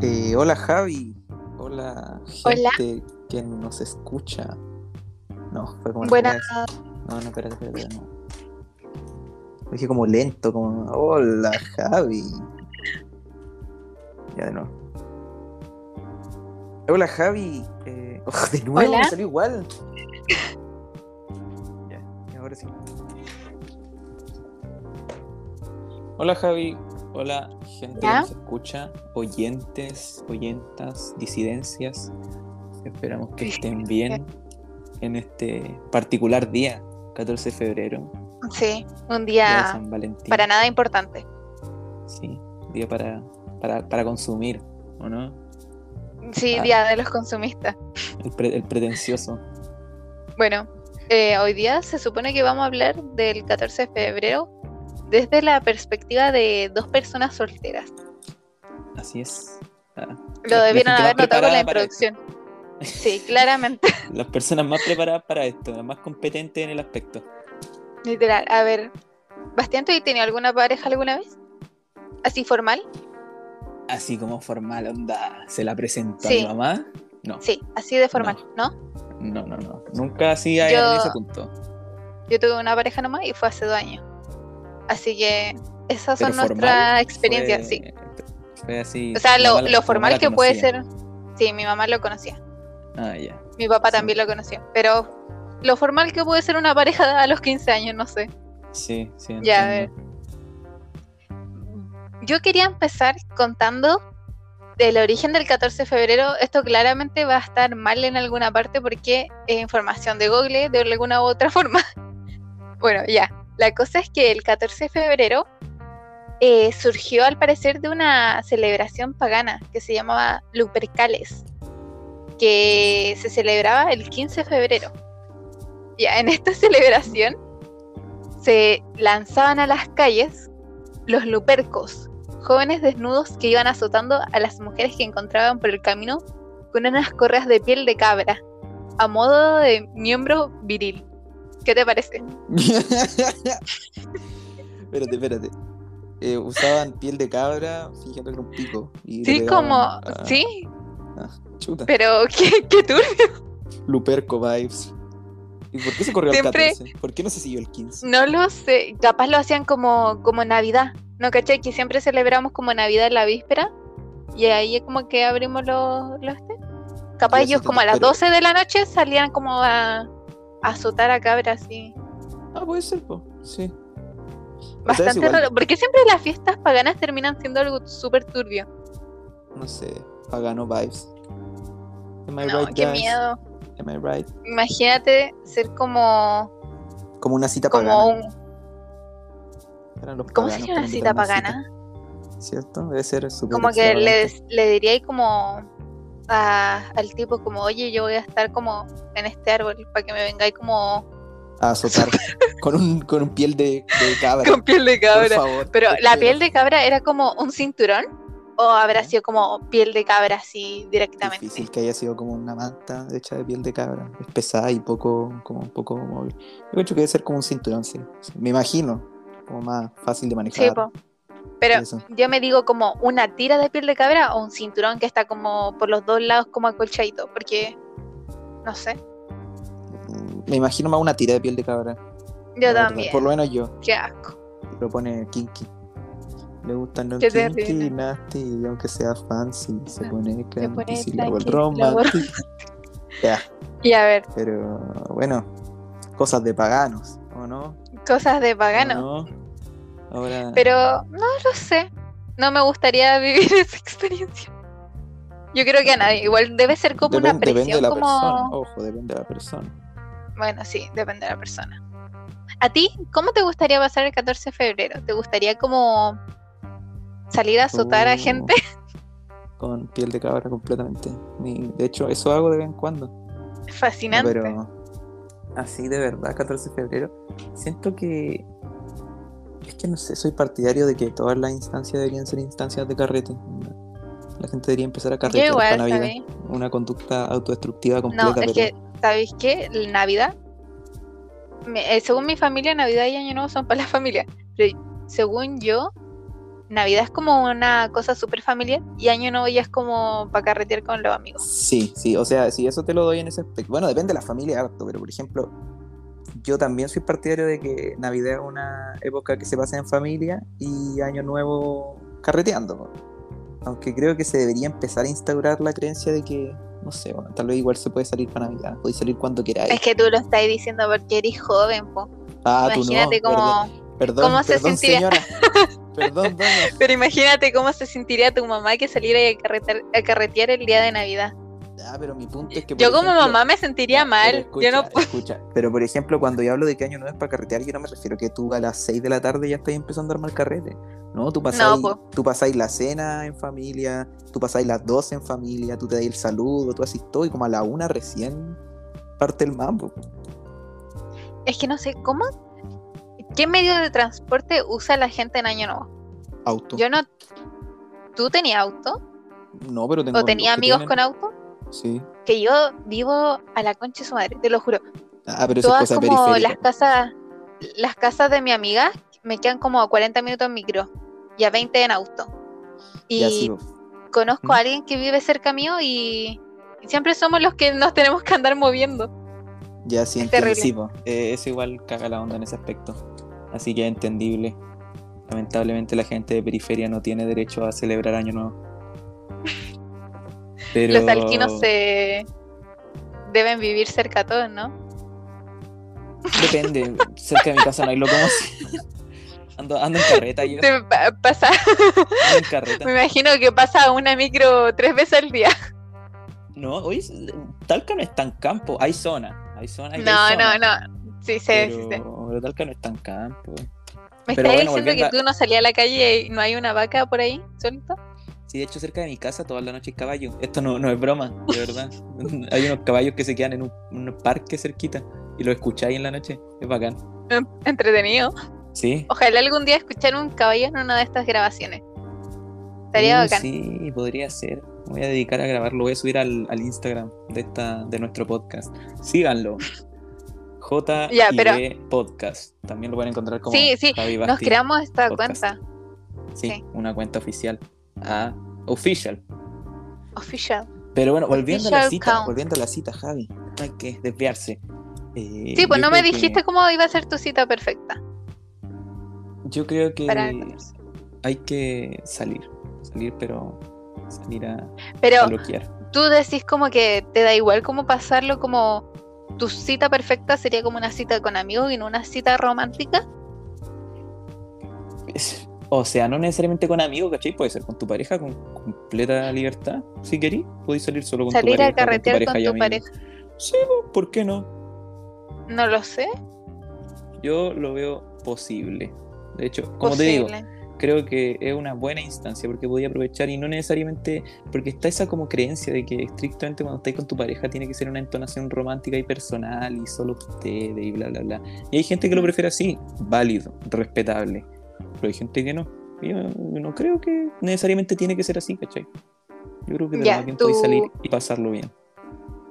Eh, hola Javi, hola gente Hola. que nos escucha. No, fue como Buenas. No, no, espérate, espérate, espérate, no. Lo dije como lento, como hola Javi. Ya de nuevo. Hola Javi. Eh, oh, de nuevo Hola. me salió igual. Ya, y ahora sí. Hola Javi, hola gente ¿Ya? que nos escucha, oyentes, oyentas, disidencias. Esperamos que estén bien en este particular día, 14 de febrero, Sí, un día San Valentín. para nada importante. Sí, día para, para, para consumir, ¿o no? Sí, Ah. día de los consumistas. El, pre- el pretencioso. Bueno, eh, hoy día se supone que vamos a hablar del 14 de febrero desde la perspectiva de dos personas solteras. Así es. Ah, Lo debieron haber notado con la introducción. Sí, claramente, Las personas más preparadas para esto, las más competentes en el aspecto. literal. A ver, Bastián, ¿tú has tenido alguna pareja alguna vez? ¿Así formal? Así como formal, onda, ¿se la presentó Sí. a mi mamá? No, Sí, así de formal, ¿no? no, no, no. Nunca así a Yo- en ese punto. Yo tuve una pareja nomás y fue hace dos años. Así que esas son nuestras experiencias, sí. Fue así. O sea, lo, formal que puede ser. Sí, mi mamá lo conocía. Ah, ya. Mi papá Sí. también lo conocía. Pero lo formal que puede ser una pareja a los 15 años, no sé. Sí, sí. Ya, a entiendo. Yo quería empezar contando del origen del 14 de febrero. Esto claramente va a estar mal en alguna parte porque es información de Google de alguna u otra forma. Bueno, ya. La cosa es que el 14 de febrero eh, surgió al parecer de una celebración pagana que se llamaba Lupercales, que se celebraba el 15 de febrero. Ya, en esta celebración se lanzaban a las calles los lupercos, jóvenes desnudos que iban azotando a las mujeres que encontraban por el camino con unas correas de piel de cabra, a modo de miembro viril. ¿Qué te parece? espérate, espérate. Eh, usaban piel de cabra fingiendo que era un pico. y Sí, como... a- Sí, ah, chuta. pero qué, qué turbio. Luperco vibes. ¿Y por qué se corrió Siempre- al 14? ¿Por qué no se siguió el 15? No lo sé, capaz lo hacían como, como Navidad. ¿No cachai? Que siempre celebramos como Navidad en la víspera. Y ahí como que abrimos los... los. Capaz ellos como a las pero- 12 de la noche salían como a azotar a cabras así. Ah, puede ser, po. Sí. O sea, es Bastante raro. Porque siempre las fiestas paganas terminan siendo algo súper turbio. No sé, pagano vibes. Am I No, right, qué guys? miedo. Am I right? Imagínate ser como, Como una cita como pagana. un. Eran los ¿Cómo sería una cita pagana? ¿Cierto? Debe ser súper Como que le, le diría ahí como a- al tipo como, oye, yo voy a estar como en este árbol para que me vengáis como A azotar con un, con un piel de, de cabra. con piel de cabra. favor. Pero la piel de cabra era como un cinturón o habrá sido como piel de cabra así directamente. Difícil que haya sido como una manta hecha de piel de cabra. Es pesada y poco, como un poco móvil. Yo creo que debe ser como un cinturón, sí. Sí, Me imagino. Como más fácil de manejar. Sí, po. Pero Eso. yo me digo como una tira de piel de cabra o un cinturón que está como por los dos lados como acolchadito, porque no sé. Me imagino más una tira de piel de cabra. Yo también. Por lo menos yo. Qué asco. Lo pone kinky. Le gustan los kinky, nasty, y aunque sea fancy, se pone Se pone hago- romantic. Ya, Y a ver, pero bueno, cosas de paganos, ¿o no? cosas de ¿O pagano. no? Ahora, Pero no lo sé. No me gustaría vivir esa experiencia. Yo creo que a nadie. Igual debe ser como una depen- depende de presión la como. persona, ojo, depende de la persona. Bueno, sí, depende de la persona. ¿A ti cómo te gustaría pasar el 14 de febrero? ¿Te gustaría como salir a azotar a Uh, gente? Con piel de cabra completamente. De hecho, eso hago de vez en cuando. Fascinante. pero así de verdad, 14 de febrero, siento que es que no sé, soy partidario de que todas las instancias deberían ser instancias de carrete. La gente debería empezar a carretear para igual, Navidad. ¿sabes? Una conducta autodestructiva completa, No, es pero que, ¿sabéis qué? Navidad, me- eh, según mi familia, Navidad y Año Nuevo son para la familia. Pero según yo, Navidad es como una cosa súper familiar y Año Nuevo ya es como para carretear con los amigos. Sí, sí, o sea, sí, eso te lo doy en ese aspecto. Bueno, depende de la familia harto, pero por ejemplo, yo también soy partidario de que Navidad es una época que se pasa en familia y Año Nuevo carreteando. Aunque creo que se debería empezar a instaurar la creencia de que, no sé, bueno, tal vez igual se puede salir para Navidad, puede salir cuando queráis. Es que tú lo estás diciendo porque eres joven, po. Ah, Imagínate tú no, cómo, perdón, cómo se perdón, sentiría. Perdón. Pero imagínate cómo se sentiría tu mamá que saliera a carretear, a carretear el día de Navidad. Ah, pero mi punto es que. por Yo como ejemplo- mamá me sentiría mal. pero Yo no escucha, escucha. Pero por ejemplo, cuando yo hablo de que año nuevo es para carretear, yo no me refiero a que tú a las 6 de la tarde ya estás empezando a armar carrete. No, tú pasáis, tú pasáis la cena en familia, tú pasáis las 12 en familia, tú te das el saludo, tú haces todo y como a la una recién parte el mambo. Es que no sé, ¿cómo? ¿Qué medio de transporte usa la gente en Año Nuevo? Auto. Yo no. ¿Tú tenías auto? no, pero tengo ¿O tenías que amigos tienen- con auto? Sí. Que yo vivo a la concha de su madre, te lo juro. Ah, pero eso es Todas cosa como periférica. las casas, las casas de mi amiga me quedan como a 40 minutos en micro y a 20 en auto. Y Ya, sí, po. conozco ¿Mm? a alguien que vive cerca mío y, siempre somos los que nos tenemos que andar moviendo. Ya sí Es terrible. sí. Eh, eso igual caga la onda en ese aspecto. Así que es entendible. Lamentablemente la gente de periferia no tiene derecho a celebrar Año Nuevo. Pero... Los alquinos se deben vivir cerca a todos, ¿no? Depende, cerca de mi casa no hay locomoción. Ando, ando en carreta yo, pasa, ando en carreta. me imagino que pasa una micro tres veces al día. No, hoy Talca no es tan campo, hay zona, hay zona. hay No, zona, no, no. Sí, sí, pero, sí, sí. pero Talca no es tan campo. ¿Me estás bueno, diciendo volviendo a- que tú no salías a la calle y no hay una vaca por ahí solita? Sí, de hecho cerca de mi casa toda la noche hay caballos. Esto no, no es broma, de verdad. hay unos caballos que se quedan en un, un parque cerquita y los escucháis en la noche. Es bacán. Mm, Entretenido. Sí. Ojalá algún día escuchar un caballo en una de estas grabaciones. Estaría Uh, bacán. Sí, podría ser. Me voy a dedicar a grabarlo. Voy a subir al, al Instagram de esta de nuestro podcast. Síganlo. J Ya, pero- Podcast. También lo pueden encontrar como Sí, sí, Javi Nos creamos esta Podcast. cuenta Sí, sí. una cuenta oficial. Ah, official. oficial. Pero bueno, volviendo a la Official cita, count. volviendo a la cita, Javi. No hay que desviarse. Eh, Sí, pues no me que- dijiste cómo iba a ser tu cita perfecta. Yo creo que Para el 14. hay que salir. Salir, pero salir a, Pero a bloquear. tú decís como que te da igual cómo pasarlo, como tu cita perfecta sería como una cita con amigos y no una cita romántica. Es- O sea, no necesariamente con amigos, ¿cachai? Puede ser con tu pareja con completa libertad. Si querís, podéis salir solo con Salir tu pareja. a carretear con tu amigos. pareja. Sí, pues, ¿por qué no? No lo sé. Yo lo veo posible. De hecho, como te digo, creo que es una buena instancia porque podía aprovechar y no necesariamente, porque está esa como creencia de que estrictamente cuando estáis con tu pareja tiene que ser una entonación romántica y personal y solo ustedes y bla, bla, bla. Y hay gente que lo prefiere así, válido, respetable, pero hay gente que no. Yo, no creo que necesariamente tiene que ser así, ¿cachai? Yo creo que de podéis tú- salir y pasarlo bien.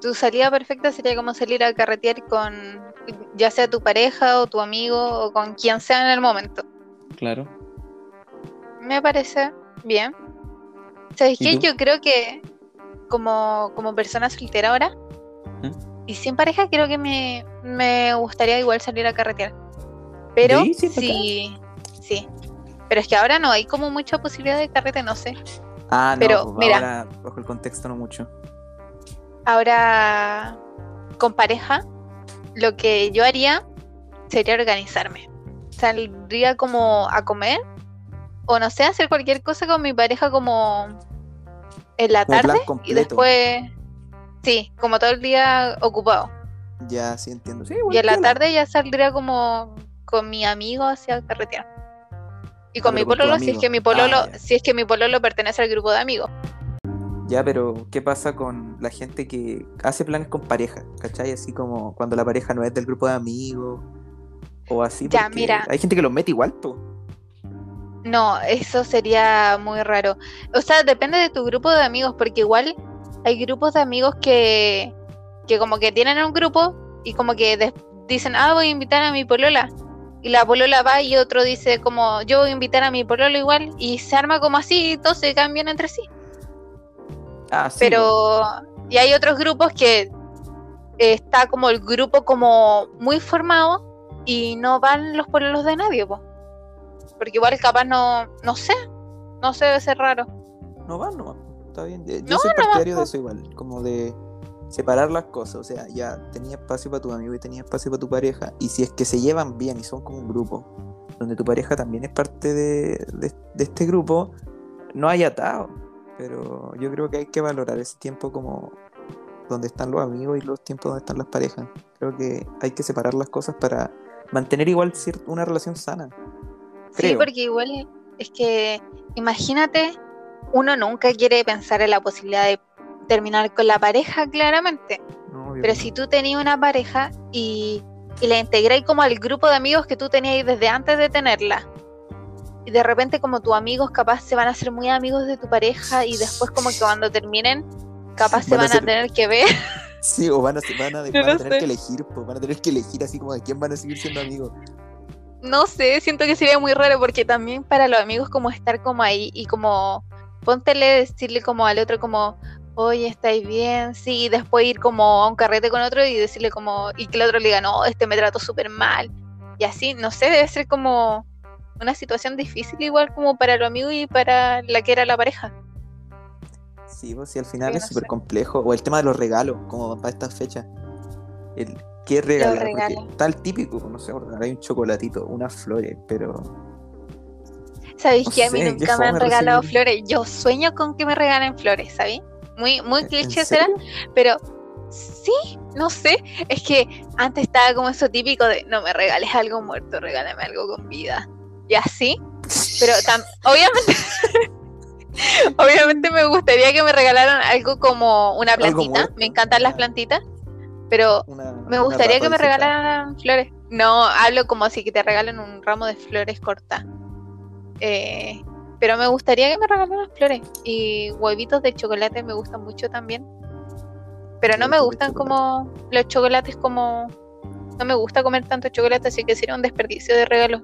Tu salida perfecta sería como salir a carretear con ya sea tu pareja o tu amigo o con quien sea en el momento. Claro. Me parece bien. ¿Sabes ¿Y qué? tú? Yo creo que como, como persona soltera ahora ¿Mm? y sin pareja, creo que me, me gustaría igual salir a carretear. Pero ¿Sí? ¿Sí. Pero es que ahora no hay como mucha posibilidad de carrete, no sé. Ah, no, Pero, pues, mira. ahora bajo el contexto no mucho. Ahora, con pareja, lo que yo haría sería organizarme. Saldría como a comer o no sé, hacer cualquier cosa con mi pareja como en la Como tarde y completo. después, sí, como todo el día ocupado. Ya, sí entiendo. Sí, Y en la tarde ya saldría como con mi amigo hacia carretera. Y con Ah, mi con pololo, si es que mi pololo, Ah, si es que mi pololo pertenece al grupo de amigos. Ya, pero ¿qué pasa con la gente que hace planes con pareja? ¿Cachai? Así como cuando la pareja no es del grupo de amigos o así. Ya, mira. Hay gente que los mete igual, po. No, eso sería muy raro. O sea, depende de tu grupo de amigos, porque igual hay grupos de amigos que, que como que tienen un grupo y como que dicen, ah, voy a invitar a mi polola. Y la polola va y otro dice como yo voy a invitar a mi pololo igual y se arma como así y todos se cambian entre sí. Ah, sí, Pero y hay otros grupos que eh, está como el grupo como muy formado y no van los pololos de nadie, po. Porque igual capaz no, no sé, no sé, debe ser raro. No van nomás, está bien. Yo No, soy no partidario van, de eso igual, como de separar las cosas. O sea, ya tenía espacio para tu amigo y tenía espacio para tu pareja. Y si es que se llevan bien y son como un grupo, donde tu pareja también es parte de, de- de este grupo, no hay atado. Pero yo creo que hay que valorar ese tiempo como donde están los amigos y los tiempos donde están las parejas. Creo que hay que separar las cosas para mantener igual una relación sana. Sí, porque igual es que imagínate, uno nunca quiere pensar en la posibilidad de terminar con la pareja, claramente. Obvio Pero si tú tenías una pareja y, y la integráis como al grupo de amigos que tú tenías desde antes de tenerla, y de repente como tus amigos capaz se van a hacer muy amigos de tu pareja y después como que cuando terminen, capaz se Van a van a ser- tener que ver. Sí, o van a, van a, van a tener sé. que elegir, pues, van a tener que elegir así como de quién van a seguir siendo amigos. No sé, siento que sería muy raro porque también para los amigos como estar como ahí y como póntele decirle como al otro como, oye, ¿estáis bien? Sí, y después ir como a un carrete con otro y decirle como, y que el otro le diga, no, este me trató súper mal. Y así, no sé, debe ser como una situación difícil igual como para los amigos y para la que era la pareja. Sí, pues sí, al final Sí, es no súper complejo. O el tema de los regalos, como para estas fechas. El, ¿Qué regalar? Está el típico, no sé, hay un chocolatito, unas flores, pero ¿Sabéis No que a mí nunca me han regalado recibir- flores? Yo sueño con que me regalen flores, ¿sabéis? Muy, muy ¿en cliché serio? será, pero sí, no sé. Es que antes estaba como eso típico de no me regales algo muerto, regálame algo con vida. Y así, pero obviamente, obviamente me gustaría que me regalaran algo como una plantita. Me encantan las ya. plantitas, pero Una- me gustaría que me regalaran flores. No, hablo como si que te regalen un ramo de flores cortas. Eh, pero me gustaría que me regalaran flores. Y huevitos de chocolate me gustan mucho también. Pero no me gustan como los chocolates como... No me gusta comer tanto chocolate, así que sería un desperdicio de regalo.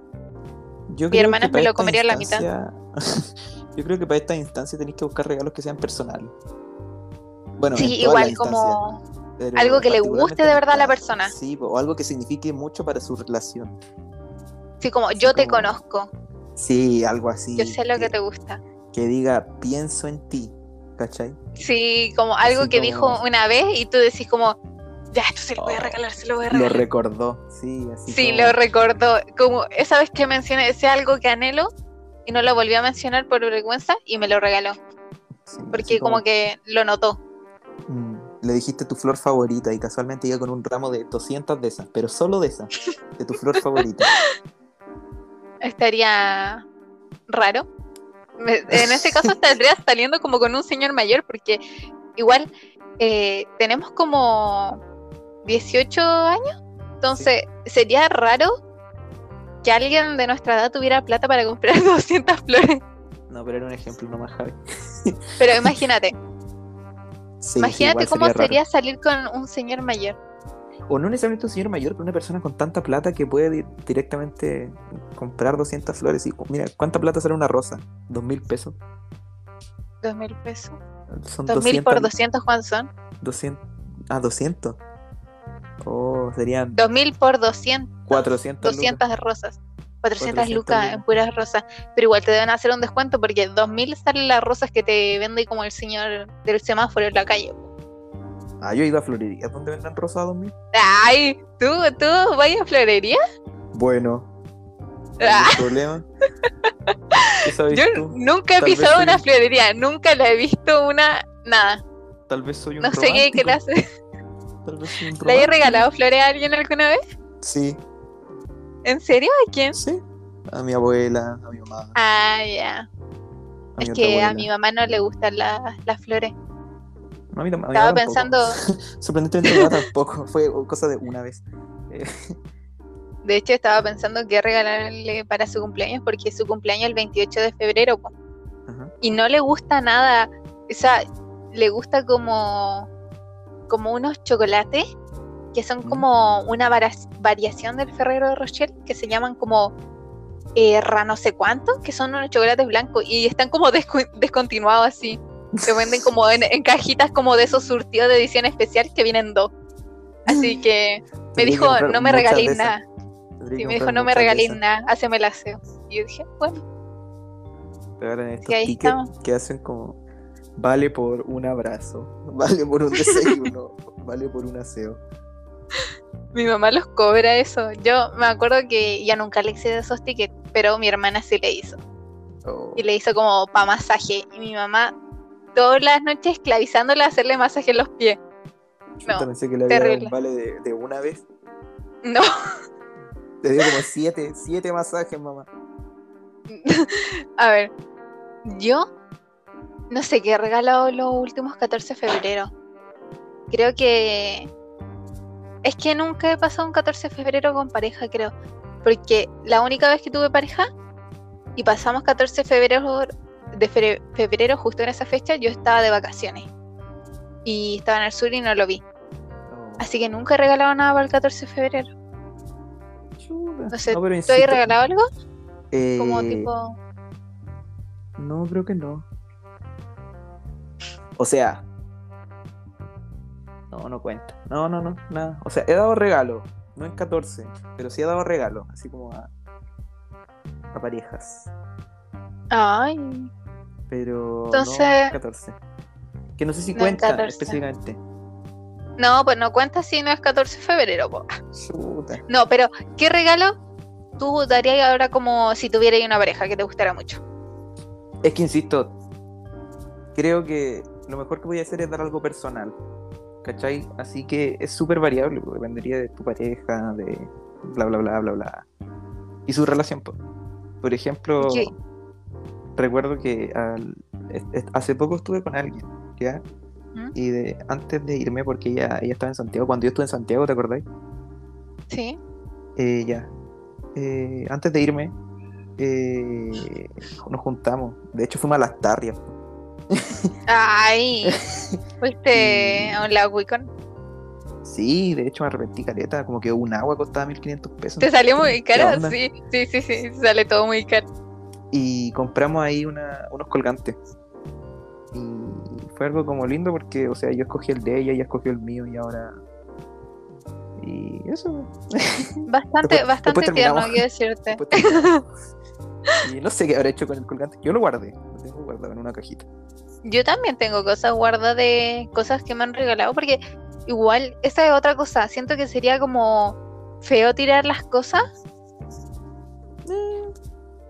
Yo Mi hermana me lo comería la mitad. Yo creo que para esta instancia tenéis que buscar regalos que sean personales. Bueno, Sí, igual como algo que le guste de verdad a la persona. Sí, o algo que signifique mucho para su relación. Sí, como Así yo te conozco, Sí, algo así. yo sé lo que te gusta. que diga pienso en ti, ¿cachai? Sí, como algo Así que como- dijo una vez y tú decís como, ya, esto se lo voy a Oh, regalar, se lo voy a Lo regalar. recordó, sí, así Sí, como- lo recordó. Como esa vez que mencioné, ese algo que anhelo y no lo volví a mencionar por vergüenza y me lo regaló. sí, Porque como que lo notó. mm, le dijiste tu flor favorita y casualmente iba con un ramo de 200 de esas, pero solo de esas, de tu flor favorita. Estaría raro. En ese caso estaría saliendo como con un señor mayor porque igual eh, tenemos como 18 años. Entonces sería raro que alguien de nuestra edad tuviera plata para comprar 200 flores. No, pero era un ejemplo nomás, Javi. Pero imagínate, Sí, imagínate cómo sería salir con un señor mayor. O no necesariamente un señor mayor, pero una persona con tanta plata que puede di- directamente comprar 200 flores. Y mira, ¿cuánta plata sale una rosa? ¿Dos mil pesos? Dos mil pesos. Son Dos mil 200, por 200, ¿cuántos son? 200. Ah, 200. Oh, serían Dos mil por 200. 400. lucas. 200 rosas. 400, 400 lucas lucas. en puras rosas. Pero igual te deben hacer un descuento porque 2000 salen las rosas que te vende como el señor del semáforo en la calle. Ah, yo he ido a florerías donde venden a 2000. Ay, ¿tú, tú vayas a florería? Bueno, Ah, ¿algún problema? ¿Qué sabes yo tú? nunca he Tal pisado soy- una florería, nunca la he visto una, nada. Tal vez soy un No sé qué clase. Tal vez soy un ¿Le romántico. regalado flores a alguien alguna vez? Sí, ¿En serio? ¿A quién? sí. A mi abuela, a mi mamá. Ah, ya. Es que a mi mamá no le gustan la- las flores. No, a mí a mi Estaba pensando, Sorprendentemente tampoco. Fue cosa de una vez. Eh, de hecho estaba pensando qué regalarle para su cumpleaños porque su cumpleaños el 28 de febrero. po. y no le gusta nada. O sea, le gusta como, como unos chocolates que son ¿Mm? como una variación del Ferrero de Rocher, que se llaman como eh, no sé cuánto, que son unos chocolates blancos y están como descu- descontinuados así. Se venden como en, en cajitas como de esos surtidos de edición especial que vienen dos. Así que me dijo, no me regaléis nada. Sí, me dijo, no me regaléis nada, haceme el aseo. Y yo dije, bueno, Regalan estos ahí tickets que hacen como vale por un abrazo, vale por un desayuno, vale por un aseo. mi mamá los cobra eso. Yo me acuerdo que ya nunca le hice de esos tickets, pero mi hermana sí le hizo. Oh, Y le hizo como para masaje. Y mi mamá todas las noches esclavizándola a hacerle masaje en los pies. no, pensé que le había dado terrible. un vale de, de una vez. No, Te dio como siete, siete masajes, mamá. a ver, yo no sé qué he regalado los últimos 14 de febrero. Creo que es que nunca he pasado un 14 de febrero con pareja, creo. Porque la única vez que tuve pareja y pasamos 14 de febrero, de fe- febrero justo en esa fecha, yo estaba de vacaciones. Y estaba en el sur y no lo vi. Oh, Así que nunca he regalado nada para el 14 de febrero. No sé, ¿tú has regalado algo? eh, Como tipo. No, creo que no. O sea. No, no cuenta. No, no, no, nada. O sea, he dado regalo. No en 14, pero sí he dado regalo. Así como a, a parejas. Ay, Pero Entonces- no en 14. Que no sé si No cuenta 14. específicamente. no, pues no cuenta si no es 14 de febrero. po. No, pero ¿qué regalo tú darías ahora como si tuvieras una pareja que te gustara mucho? Es que insisto, creo que lo mejor que voy a hacer es dar algo personal. ¿Cachai? Así que es súper variable, pues, dependería de tu pareja, de bla bla bla bla bla. Y su relación. pues. Por ejemplo, ¿Qué? Recuerdo que al- hace poco estuve con alguien, ¿ya? ¿Mm? Y de, antes de irme, porque ella, ella estaba en Santiago, cuando yo estuve en Santiago, ¿te acordáis? Sí. Eh, ya. Eh, antes de irme, eh, nos juntamos. De hecho, fuimos a las tarrias. Ay, fuiste a un lago Wicon. Sí, de hecho me arrepentí caleta, como que un agua costaba 1500 pesos. ¿Te salió muy ¿Qué caro? Sí, sí, sí, sí, sale todo muy caro. Y compramos ahí una- unos colgantes. Y fue algo como lindo porque, o sea, yo escogí el de ella, ella escogió el mío y ahora... Y eso. Bastante, Después- bastante después tierno, quiero decirte. Y no sé qué habrá hecho con el colgante. Yo lo guardé, lo tengo guardado en una cajita. Yo también tengo cosas guardadas de cosas que me han regalado, porque igual, esa es otra cosa. Siento que sería como feo tirar las cosas.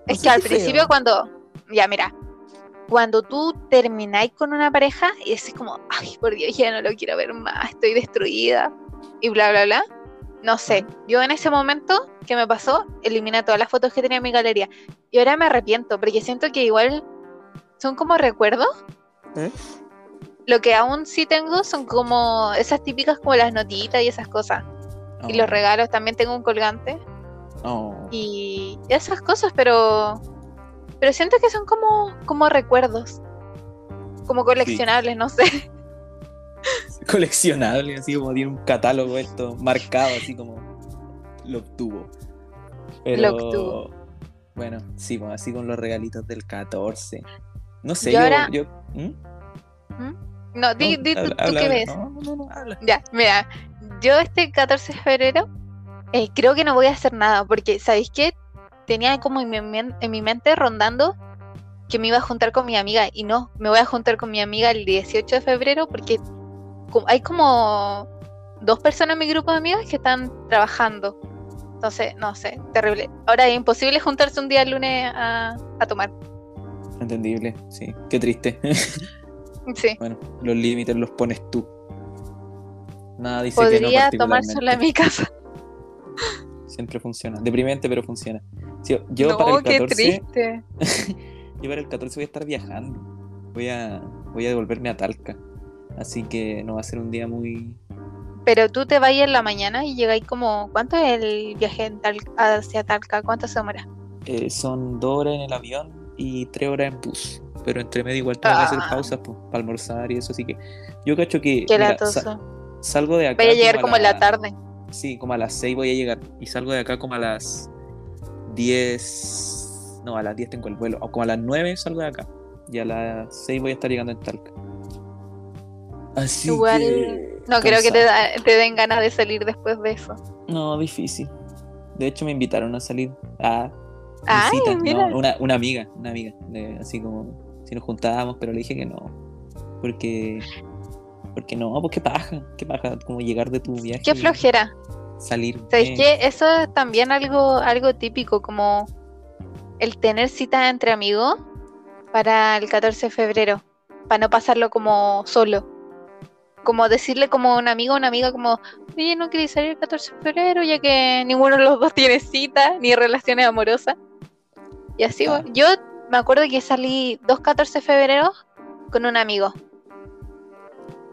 Es que al principio feo. cuando, ya mira, cuando tú termináis con una pareja y es como, ay, por Dios, ya no lo quiero ver más, estoy destruida y bla, bla, bla. No sé, yo en ese momento que me pasó, eliminé todas las fotos que tenía en mi galería y ahora me arrepiento porque siento que igual son como recuerdos. ¿Eh? Lo que aún sí tengo son como esas típicas como las notitas y esas cosas. Y los regalos, también tengo un colgante Oh. y esas cosas, pero pero siento que son como como recuerdos, como coleccionables, no sé. coleccionable, así como tiene un catálogo esto marcado, así como lo obtuvo. Pero, Lo obtuvo. Bueno, sí, pues, así con los regalitos del 14. No sé, Yo yo. ahora- yo- ¿Mm? No, di, No, di tú, habla- tú qué ves. No, no, no, habla. Ya, mira, yo este 14 de febrero eh, creo que no voy a hacer nada porque, ¿sabéis qué? Tenía como en mi, en mi mente rondando que me iba a juntar con mi amiga y no, me voy a juntar con mi amiga el 18 de febrero porque hay como dos personas en mi grupo de amigas que están trabajando. Entonces, no sé, terrible. Ahora es imposible juntarse un día el lunes a, a tomar. Entendible, sí. Qué triste. Sí, bueno, los límites los pones tú. Nada dice que no podría tomar sola en mi casa. Siempre funciona. Deprimente, pero funciona. Sí, yo no, para el qué 14. triste. Yo para el 14 voy a estar viajando. Voy a, voy a devolverme a Talca. Así que no va a ser un día muy. Pero tú te vas en la mañana y llegáis como. ¿Cuánto es el viaje en Tal- hacia Talca? ¿Cuánto se demora? eh, son dos horas en el avión y tres horas en bus. Pero entre medio igual tengo que hacer Ah. pausas para almorzar y eso. Así que yo cacho que. Qué mira, salgo de acá. Voy a llegar como, en la tarde. Sí, como a las 6 voy a llegar. Y salgo de acá como a las 10. No, a las 10 tengo el vuelo. O como a las 9 salgo de acá. Y a las 6 voy a estar llegando en Talca. Así Igual, que. no creo que te, da- te den ganas de salir después de eso. No, difícil. De hecho, me invitaron a salir. a Ay, visita, mira. ¿no? Una, una amiga, una amiga. de- así como si nos juntábamos, pero le dije que no. Porque. Porque no, pues qué paja. Qué paja, como llegar de tu viaje. Qué flojera. Salir. ¿Sabéis eh, qué? Eso es también algo, algo típico, como el tener citas entre amigos para el 14 de febrero, para no pasarlo como solo. Como decirle como a un amigo o una amiga como, oye, no queréis salir el 14 de febrero ya que ninguno de los dos tiene cita ni relaciones amorosas. Y así, Ah. yo me acuerdo que salí dos 14 de febrero con un amigo.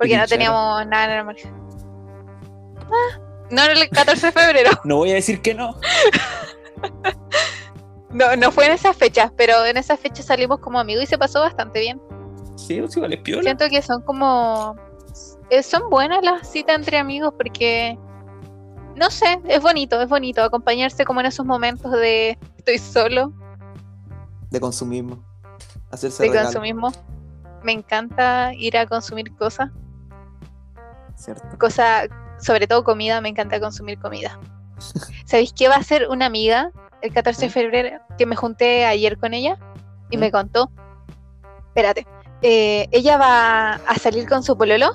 Porque no teníamos nada en el margen. Ah, no era el 14 de febrero. No voy a decir que no. No, no fue en esas fechas, pero en esas fechas salimos como amigos y se pasó bastante bien. Sí, pues igual es piola. Siento que son como... eh, son buenas las citas entre amigos porque... No sé, es bonito, es bonito acompañarse como en esos momentos de estoy solo, De consumismo. Hacerse de regalo. consumismo. Me encanta ir a consumir cosas, Cierto. cosas, sobre todo comida, me encanta consumir comida. ¿Sabéis qué va a hacer una amiga el 14 de ¿Eh? febrero? Que me junté ayer con ella y me contó. Espérate. eh, ella va a salir con su pololo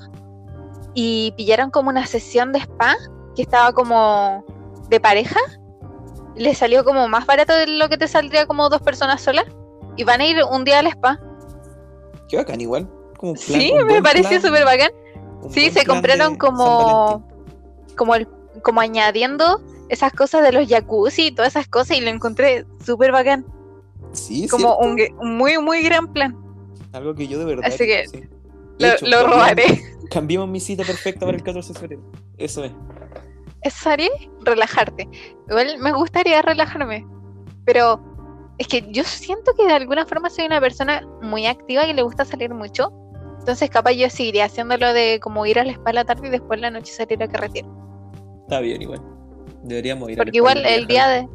y pillaron como una sesión de spa que estaba como de pareja. Le salió como más barato de lo que te saldría como dos personas solas. Y van a ir un día al spa. Qué bacán, igual. Como un plan- sí, me pareció súper bacán. Sí, se compraron como, como, el, como añadiendo esas cosas de los jacuzzi y todas esas cosas y lo encontré súper bacán. Sí, Como un, muy, muy gran plan. Algo que yo de verdad. Así que sí. Lo, hecho, lo cambiamos- robaré. Cambiamos mi cita perfecta para el 14 de febrero. Eso es. Eso haré, relajarte. Igual me gustaría relajarme, pero es que yo siento que de alguna forma soy una persona muy activa que le gusta salir mucho. Entonces capaz yo seguiría haciéndolo de como ir a la spa la tarde y después la noche salir a carretera. Está bien, igual. Deberíamos ir Porque igual el día de...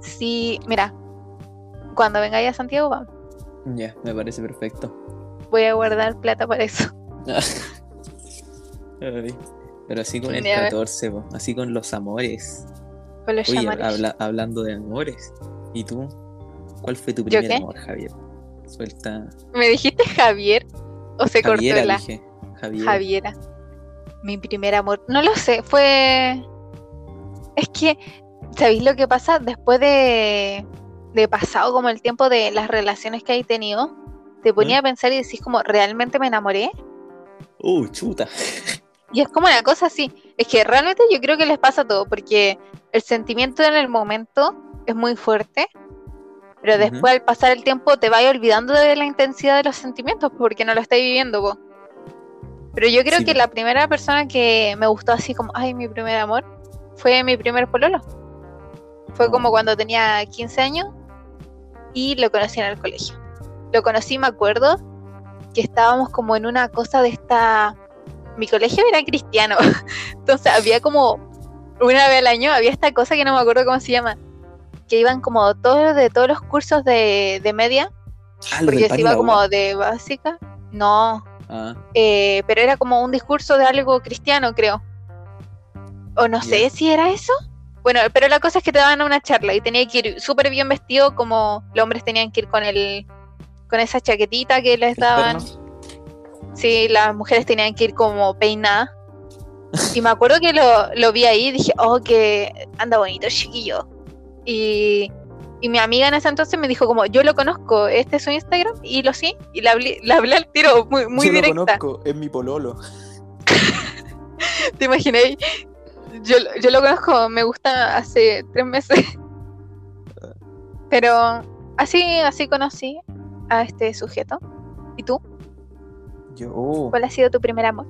Sí, mira, cuando vengáis a Santiago vamos. Ya, me parece perfecto. Voy a guardar plata para eso. Pero así con el Ya ves. 14, po, así con los amores. Con los Oye, habla- hablando de amores. ¿Y tú? ¿Cuál fue tu ¿Yo primer amor, Javier? Suelta. ¿Me dijiste Javier? ¿O se Javiera, cortó la dije. Javier. Javiera? Mi primer amor. No lo sé, fue. Es que, ¿sabéis lo que pasa? Después de, de pasado como el tiempo de las relaciones que hay tenido, te ponía a pensar y decís como, ¿realmente me enamoré? Uh, chuta. Y es como una cosa así. Es que realmente yo creo que les pasa todo, porque el sentimiento en el momento es muy fuerte, pero después al pasar el tiempo te vas olvidando de la intensidad de los sentimientos porque no lo estás viviendo vos. Pero yo creo Sí, que po. la primera persona que me gustó así como, ay, mi primer amor, fue mi primer pololo. Fue como Oh. cuando tenía 15 años y lo conocí en el colegio. Lo conocí, me acuerdo, que estábamos como en una cosa de esta... Mi colegio era cristiano, entonces había como una vez al año, había esta cosa que no me acuerdo cómo se llama, que iban como todos de todos los cursos de, de media, Ah, porque pan se y iba como de básica, no, Ah, eh, pero era como un discurso de algo cristiano, creo. O no sé si era eso. Bueno, pero la cosa es que te daban una charla y tenía que ir súper bien vestido, como los hombres tenían que ir con el con esa chaquetita que les daban. Sí, las mujeres tenían que ir como peinadas. Y me acuerdo que lo, lo vi ahí y dije, oh, que anda bonito, chiquillo. Y, y mi amiga en ese entonces me dijo como, yo lo conozco, este es su Instagram, y lo sí, y le hablé, le hablé al tiro muy, muy Yo directa. lo conozco, es mi pololo. ¿Te imaginé? Yo, yo lo conozco, me gusta hace tres meses. Pero así, así conocí a este sujeto. ¿Y tú? Yo, ¿Cuál ha sido tu primer amor?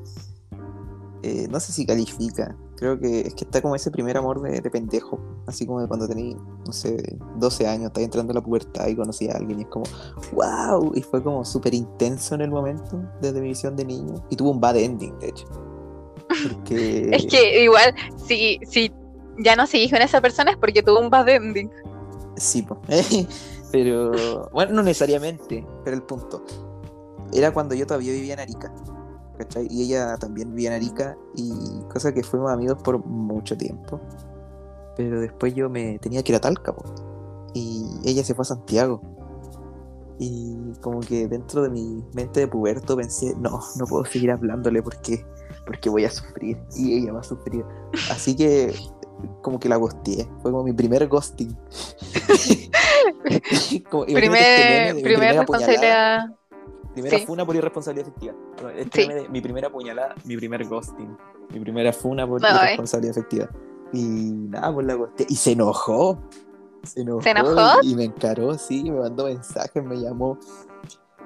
eh, no sé si califica. Creo que es que está como ese primer amor de, de pendejo. Así como de cuando tenía, no sé, 12 años, estaba entrando a la pubertad y conocí a alguien y es como, wow. Y fue como súper intenso en el momento, desde mi visión de niño. Y tuvo un bad ending, de hecho. Porque... Es que igual, si, si ya no seguís con esa persona es porque tuvo un bad ending. Sí, pero bueno, no necesariamente, pero el punto. Era cuando yo todavía vivía en Arica. ¿Cachai? Y ella también vivía en Arica y cosa que fuimos amigos por mucho tiempo. Pero después yo me tenía que ir a Talca, po. y ella se fue a Santiago. Y como que dentro de mi mente de puberto pensé, no, no puedo seguir hablándole porque, porque voy a sufrir y ella va a sufrir. Así que como que la ghosteé. Fue como mi primer ghosting. Como- este Primer, primer. Primera Sí. funa por irresponsabilidad efectiva. No, este Sí. de mi primera puñalada, mi primer ghosting. Mi primera funa por No, eh. irresponsabilidad efectiva. Y nada, pues la ghosteé. Y se enojó. Se enojó. ¿Se enojó? Y, y me encaró, sí, me mandó mensajes, me llamó.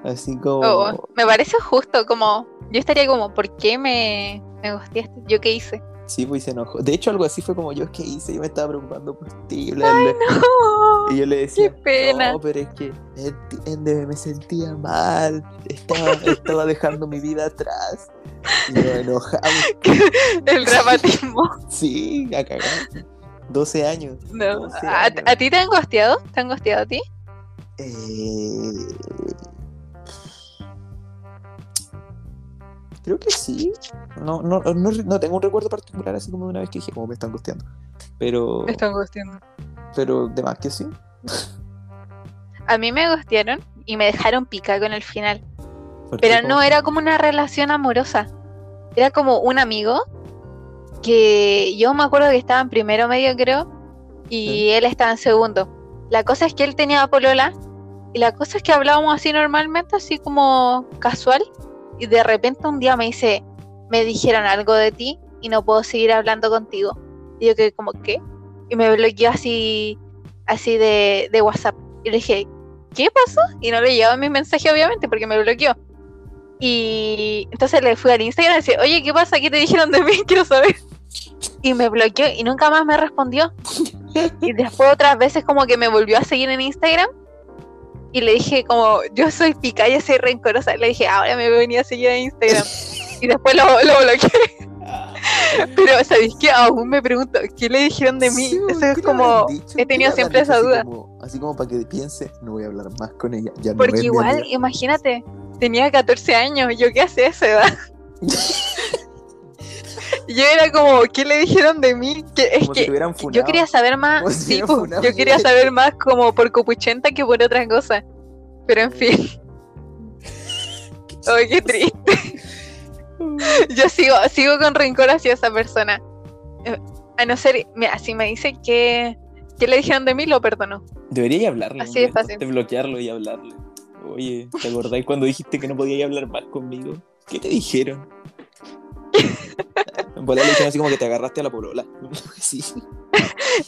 Así como. Oh, me parece justo, como. Yo estaría como, ¿por qué me, me gusteaste? ¿Yo qué hice? Sí, pues se enojó. De hecho, algo así fue como yo, ¿qué hice? Yo me estaba preocupando por ti. bla, bla. No, Y yo le decía, qué pena. no, pero es que entiende, me sentía mal, estaba, estaba dejando mi vida atrás. Y me enojaba, El dramatismo. sí, a cagar. 12 años. No. 12 ¿A, años. a ti te han gosteado? ¿Te han gosteado a ti? Eh, Creo que sí. No, no, no, no tengo un recuerdo particular así como de una vez que dije, como me están gusteando. Pero, Me están gosteando. pero de más que sí. A mí me gostearon y me dejaron pica con el final. Pero no era como una relación amorosa. Era como un amigo que yo me acuerdo que estaba en primero medio, creo, y él estaba en segundo. La cosa es que él tenía polola y la cosa es que hablábamos así normalmente, así como casual, y de repente un día me dice, me dijeron algo de ti y no puedo seguir hablando contigo. Y yo que como, ¿qué? Y me bloqueó así, así de, de WhatsApp. Y le dije, ¿qué pasó? Y no le llegaba mi mensaje, obviamente, porque me bloqueó. Y entonces le fui al Instagram y decía, oye, ¿qué pasa? ¿Qué te dijeron de mí? Quiero saber. Y me bloqueó y nunca más me respondió. Y después otras veces como que me volvió a seguir en Instagram. Y le dije como, yo soy picaya, soy rencorosa. Le dije, ahora me venía a seguir en Instagram. Y después lo, lo bloqueé. Pero, ¿sabéis qué? Aún me pregunto, ¿qué le dijeron de mí? Sí, Eso ¿qué es como, he ¿Qué tenido siempre esa duda. Así como, así como para que piense, no voy a hablar más con ella. Ya no Porque igual, imagínate, tenía 14 años, ¿yo qué hacía a esa edad? yo era como, ¿qué le dijeron de mí? Que, es Como que yo quería saber más, si yo quería saber más como por copuchenta que por otras cosas. Pero en fin, ay, qué triste. yo sigo, sigo con rencor hacia esa persona. Eh, A no ser, mira, si me dice que, que le dijeron de mí, lo perdono. Debería hablarle. Así de Humberto, fácil. De bloquearlo y hablarle. Oye, ¿te acordáis cuando dijiste que no podías hablar más conmigo? ¿Qué te dijeron? En volar le así como que te agarraste a la polola. sí.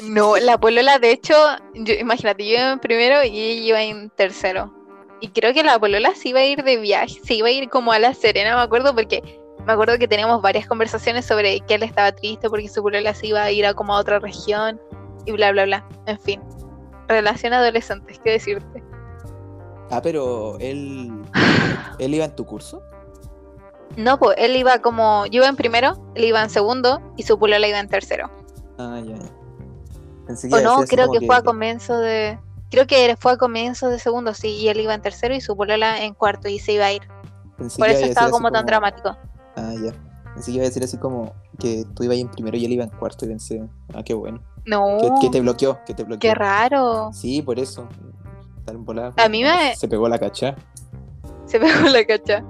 No, la polola, de hecho, yo, imagínate, yo iba en primero y ella iba en tercero. Y creo que la polola se iba a ir de viaje, se iba a ir como a La Serena, me acuerdo, porque me acuerdo que teníamos varias conversaciones sobre que él estaba triste porque su polola se iba a ir a como a otra región y bla, bla, bla. En fin, relación adolescente, ¿qué decirte? Ah, pero él. ¿Él iba en tu curso? No, pues él iba como, yo iba en primero, él iba en segundo y su polola iba en tercero. Ah, ya, ya. Pensé que O no, creo que fue a comienzo de. Creo que fue a comienzo de segundo, sí, y él iba en tercero y su polola en cuarto y se iba a ir. pensé Por eso estaba como tan dramático. Ah, ya. Pensé que iba a decir así como que tú ibas en primero y él iba en cuarto y pensé, ah, qué bueno. No, Que, que te bloqueó, que te bloqueó. qué raro. Sí, por eso. En volada. A mí me- Se pegó la cacha. Se pegó la cacha.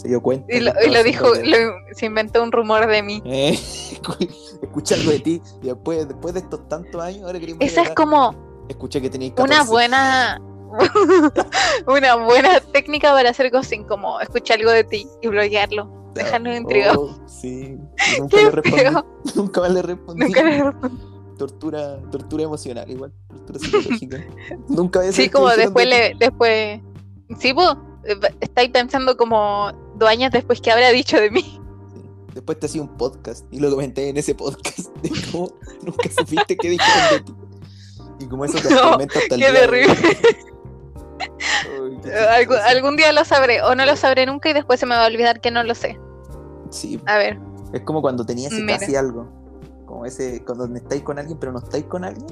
Se dio cuenta. Y lo, estaba y lo dijo, lo- se inventó un rumor de mí. Eh, escuché algo de ti y después, después de estos tantos años, ahora quería Esa es como Escuché que tenías una 14. buena. una buena técnica para hacer ghosting, como escuchar algo de ti y bloquearlo. Dejarnos intrigados. Oh, sí. Nunca le respondí. Nunca le respondí. Nunca le respondí. Tortura, tortura emocional igual. Tortura psicológica. Nunca había Sí, como después le, después. Sí, pues, estáis pensando como dos años después que habrá dicho de mí. Después te hacía un podcast y lo comenté en ese podcast de cómo nunca supiste qué dijeron de ti. Y como eso te No, hasta el Qué día terrible. Ay, qué Algún, chistoso. algún día lo sabré o no lo sabré nunca y después se me va a olvidar que no lo sé. Sí, A ver, Es como cuando tenías Mira. casi algo. Como ese, cuando estáis con alguien pero no estáis con alguien.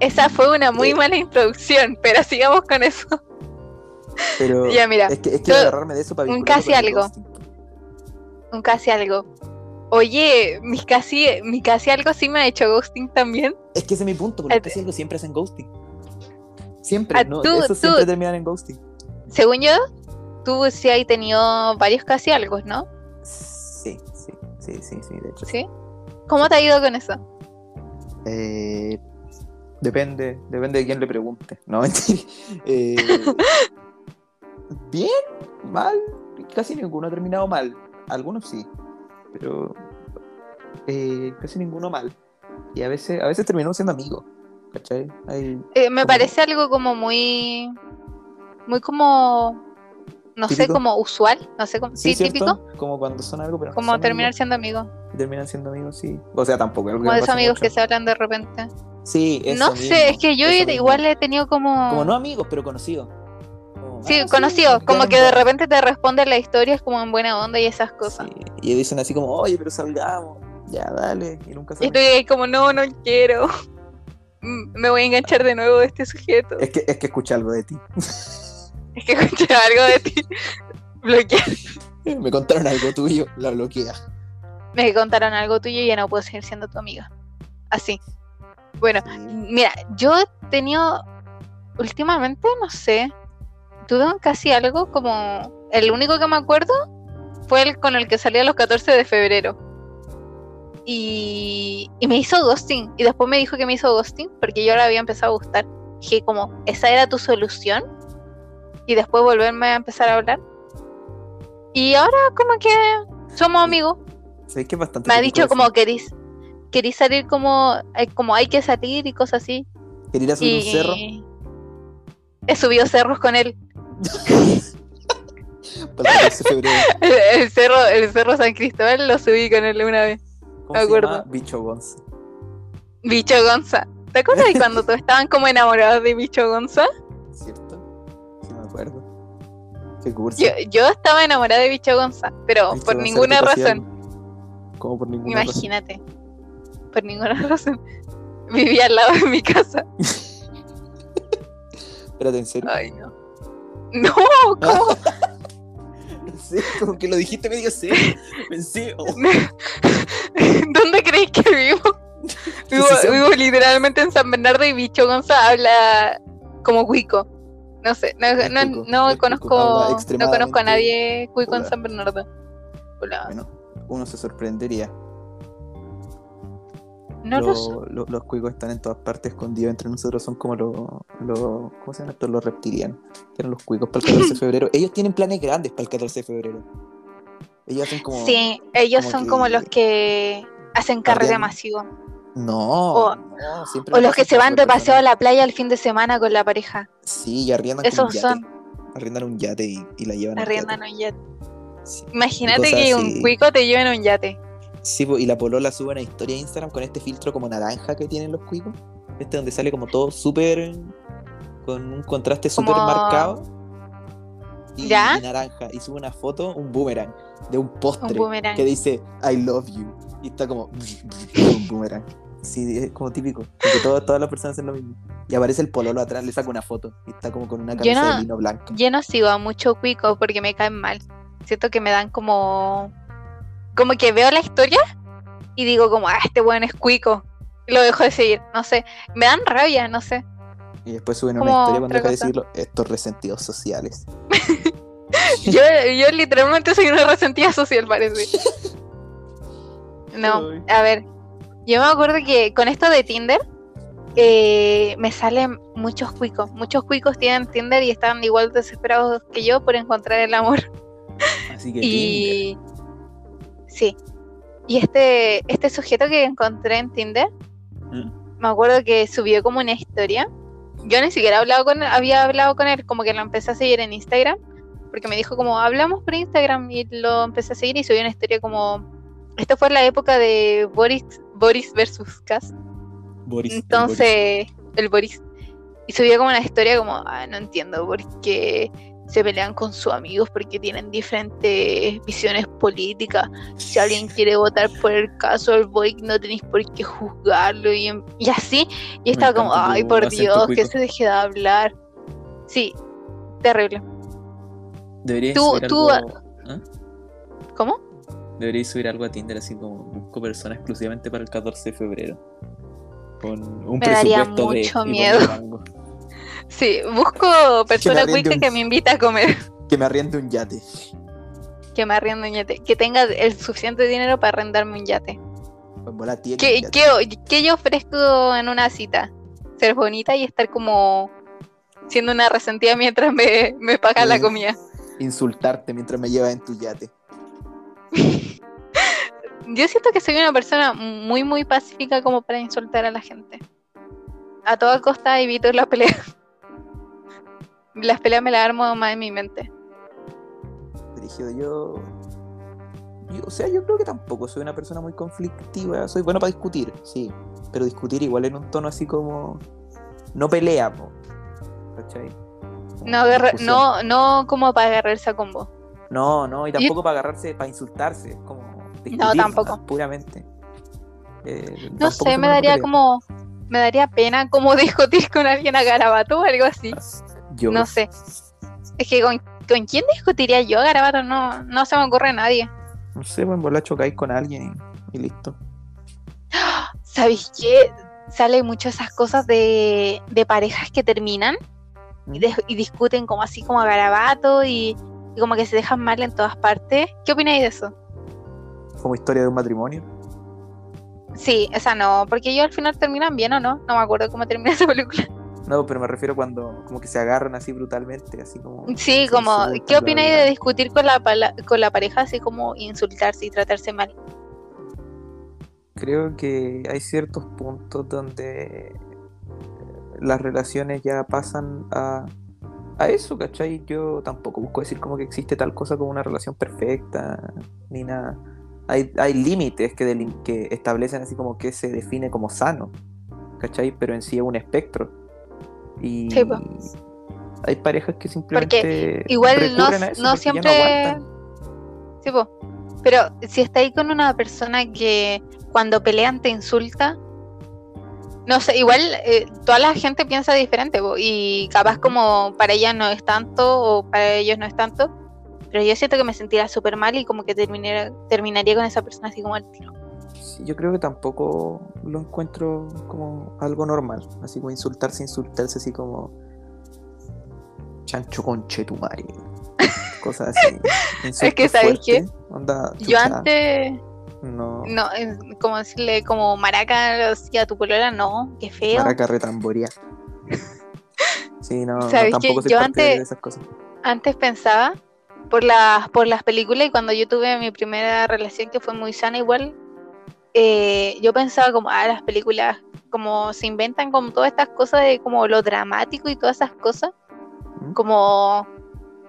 Esa fue una muy Eh. mala introducción, pero sigamos con eso. Pero Ya, mira, es que, es que agarrarme de eso para un casi algo. Un casi algo. Oye, mi casi, mi casi algo sí me ha hecho ghosting también. Es que ese es mi punto, porque casi algo siempre hacen ghosting. Siempre, Ah, ¿no? tú- Eso tú- siempre terminan en ghosting. Según yo, tú sí has tenido varios casi algo, ¿no? Sí, sí, sí, sí, sí, de hecho. ¿Sí? ¿Cómo te ha ido con eso? Eh, depende, depende de quién le pregunte. No. Eh, bien, mal, casi ninguno ha terminado mal. Algunos sí, pero eh, casi ninguno mal. Y a veces, a veces terminamos siendo amigos. ¿Cachai? Hay- Eh, me Como- parece algo como muy, muy como, no sé, como usual, no sé, como, sí, típico, Como cuando son algo, pero no como terminar amigos, siendo amigos, terminan siendo amigos, sí. O sea, tampoco. es algo como esos amigos mucho. que se hablan de repente. Sí, eso no mismo, sé, es que yo mismo. igual he tenido como, Como no amigos, pero conocidos. Como, sí, ah, conocido, como que de repente te responde la historia es como en buena onda y esas cosas. Sí, Y ellos dicen así como, oye, pero salgamos. Ya, dale. Y nunca Y salen. estoy ahí como, no, no quiero. Mm, Me voy a enganchar de nuevo de este sujeto. Es que, es que escuché algo de ti. Es que escuché algo de ti. Bloquear. Me contaron algo tuyo, la bloquea. Me contaron algo tuyo y ya no puedo seguir siendo tu amiga. Así. Bueno, Sí. mira, yo he tenido últimamente, no sé, tuve un casi algo como el único que me acuerdo fue el con el que salí a los 14 de febrero. Y, y me hizo ghosting. Y después me dijo que me hizo ghosting porque yo le había empezado a gustar. Dije, como, ¿esa era tu solución? Y después volverme a empezar a hablar. Y ahora como que somos amigos. ¿Sabes que bastante Me ha dicho como querís, querís salir como, eh, como hay que salir y cosas así. ¿Quería subir Y un cerro? he subido cerros con él. Para el 14 de febrero. El, el cerro, el cerro San Cristóbal lo subí con él una vez. ¿Cómo Me se acuerdo. llama? Bicho Gonza. Bicho Gonza. ¿Te acuerdas de cuando todos estaban como enamorados de Bicho Gonza? ¿Cierto? Sí, me acuerdo. Qué. Yo, yo estaba enamorada de Bicho Gonza, pero Bicho por Gonza ninguna razón. ¿Cómo por ninguna razón? Imagínate. Por ninguna razón. Vivía al lado de mi casa. Espérate, ¿en serio? Ay, no. No, ¿cómo? Sí, como que lo dijiste medio serio. Pensé, oh, ¿Dónde creéis que vivo? Vivo, literalmente en San Bernardo y Bicho Gonza habla como cuico. No sé, no, no, cuico, no conozco, no conozco a nadie cuico en. San Bernardo. Hola. bueno, uno se sorprendería. No lo. Lo- lo- los cuicos están en todas partes escondidos entre nosotros, son como los, los ¿cómo se llaman estos? Los reptilianos, que eran los cuicos para el 14 de febrero. Ellos tienen planes grandes para el 14 de febrero. Ellos hacen como... Sí, ellos como son que- como los que hacen carrete Arrean- masivo. No, O- no, siempre O lo los que se van de paseo a la playa el fin de semana con la pareja. Sí, y arriendan como un Esos yate. son, Arriendan un yate y, y la llevan arriendan un yate. Sí. Imagínate que así. un cuico te lleve en un yate. Sí, y la polola sube una historia a Instagram con este filtro como naranja que tienen los cuicos. Este donde sale como todo súper. con un contraste súper Como- marcado. Y, ¿Ya? y naranja. Y sube una foto, un boomerang, de un postre Un que dice I love you. Y está como un boomerang. Sí, es como típico. Porque todo- todas las personas hacen lo mismo. Y aparece el pololo atrás, le saca una foto. Y está como con una camisa no- de lino blanca. Yo no sigo a mucho cuico porque me caen mal. Siento que me dan como. Como que veo la historia y digo, como, ah, este weón es cuico. Y lo dejo de seguir. No sé. Me dan rabia, no sé. Y después suben una historia cuando deja de decirlo. Estos resentidos sociales. Yo, yo literalmente soy una resentida social, parece. No, a ver. Yo me acuerdo que con esto de Tinder. eh, me salen muchos cuicos. Muchos cuicos tienen Tinder y están igual desesperados que yo por encontrar el amor. Así que Y sí. Y este, este sujeto que encontré en Tinder. Mm. me acuerdo que subió como una historia. Yo ni siquiera hablado con él, había hablado con él, como que lo empecé a seguir en Instagram, porque me dijo como hablamos por Instagram y lo empecé a seguir y subió una historia como esto fue la época de Boris Boris versus Cass. Boris. el Entonces, el Boris. Y subió como una historia como, ah, no entiendo por qué se pelean con sus amigos porque tienen diferentes visiones políticas. Si alguien quiere votar por el caso del Boy, no tenéis por qué juzgarlo y, y así. Y estaba como, ay, por Dios, que cuico". se deje de hablar. Sí, terrible. Deberíais Tú- subir tú- algo. ¿Ah? ¿Cómo? Deberíais subir algo a Tinder así como busco personas exclusivamente para el 14 de febrero. Con un Me daría presupuesto de. mucho ponle miedo. Sí, busco persona cuica un- que me invita a comer, Que me arriende un yate. que me arriende un yate, que tenga el suficiente dinero para arrendarme un yate. Pues tiene ¿Qué, un yate. qué, qué yo ofrezco en una cita? Ser bonita y estar como siendo una resentida mientras me, me pagan la Mm. comida. Insultarte mientras me llevas en tu yate. Yo siento que soy una persona muy, muy pacífica como para insultar a la gente. A toda costa evito la pelea. Las peleas me las armo más en mi mente. Dirigido yo... yo- O sea, yo creo que tampoco soy una persona muy conflictiva. Soy bueno para discutir, sí. Pero discutir igual en un tono así como. No pelea, po. ¿Cachai? No, agarra- no, no como para agarrarse a combo. No, no, y tampoco para agarrarse, para insultarse. Como. discutir, tampoco. ¿no? Puramente. Eh, No sé, me daría como. Me daría pena como discutir con alguien a garabato o algo así. Yo, No sé. Es que con, ¿con quién discutiría yo a garabato? No, no se me ocurre a nadie. no sé, pues en chocáis con alguien y, listo. ¿Sabéis qué? Sale mucho esas cosas de, de parejas que terminan y, de- y discuten como así como a garabato y, y como que se dejan mal en todas partes. ¿Qué opináis de eso? Como historia de un matrimonio. Sí, esa no, porque yo al final terminan bien o no. No me acuerdo cómo termina esa película. No, pero me refiero cuando como que se agarran así brutalmente, así como. Sí, como, ¿qué opináis de discutir con la, con la pareja así como insultarse y tratarse mal? Creo que hay ciertos puntos donde eh, las relaciones ya pasan a, a eso, ¿cachai? Yo tampoco busco decir como que existe tal cosa como una relación perfecta, ni nada. Hay, hay límites que, que establecen así como que se define como sano, ¿cachai? Pero en sí es un espectro. Y Sí, hay parejas que simplemente Igual no, no porque siempre. Sí. Pero si estáis con una persona que cuando pelean te insulta, no sé, igual eh, toda la gente piensa diferente po, y capaz como para ella no es tanto o para ellos no es tanto, pero yo siento que me sentiría súper mal y como que terminara- terminaría con esa persona así como al tiro. Sí, yo creo que tampoco lo encuentro como algo normal. Así como insultarse, insultarse así como chancho conchetumare. Cosas así. Es que, ¿sabes qué? Onda, Yo antes, No. no, como decirle como maraca así a tu polola, no, qué feo. Maraca retamboría. Sí, no, no, ¿Sabes qué? tampoco soy Yo antes- de esas cosas. antes pensaba por las por las películas y cuando yo tuve mi primera relación que fue muy sana igual eh, yo pensaba como ah las películas como se inventan como todas estas cosas de como lo dramático y todas esas cosas ¿Mm? como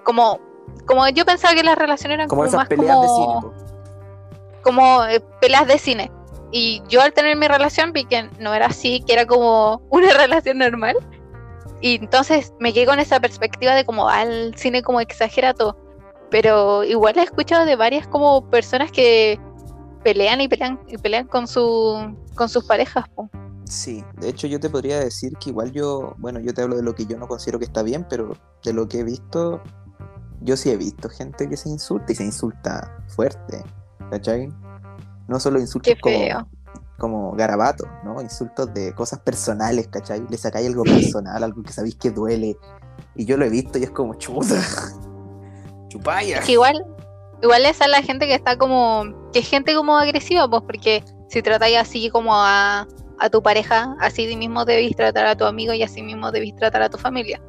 como como yo pensaba que las relaciones eran Como como, esas más peleas de cine. como como eh, peleas de cine y yo al tener mi relación vi que no era así que era como una relación normal y entonces me quedé con esa perspectiva de como al cine como exagera todo pero igual he escuchado de varias como personas que pelean y pelean y pelean con su con sus parejas po. Sí, de hecho yo te podría decir que igual yo, bueno, yo te hablo de lo que yo no considero que está bien, pero de lo que he visto, yo sí he visto gente que se insulta y se insulta fuerte, ¿cachai? No solo insultos como, como garabatos, ¿no? Insultos de cosas personales, ¿cachai? Le sacáis algo personal, algo que sabéis que duele, y yo lo he visto y es como chuta, chupaya. que igual igual es la gente que está como que es gente como agresiva pues porque si tratáis así como a, a tu pareja así de mismo debéis tratar a tu amigo y así mismo debéis tratar a tu familia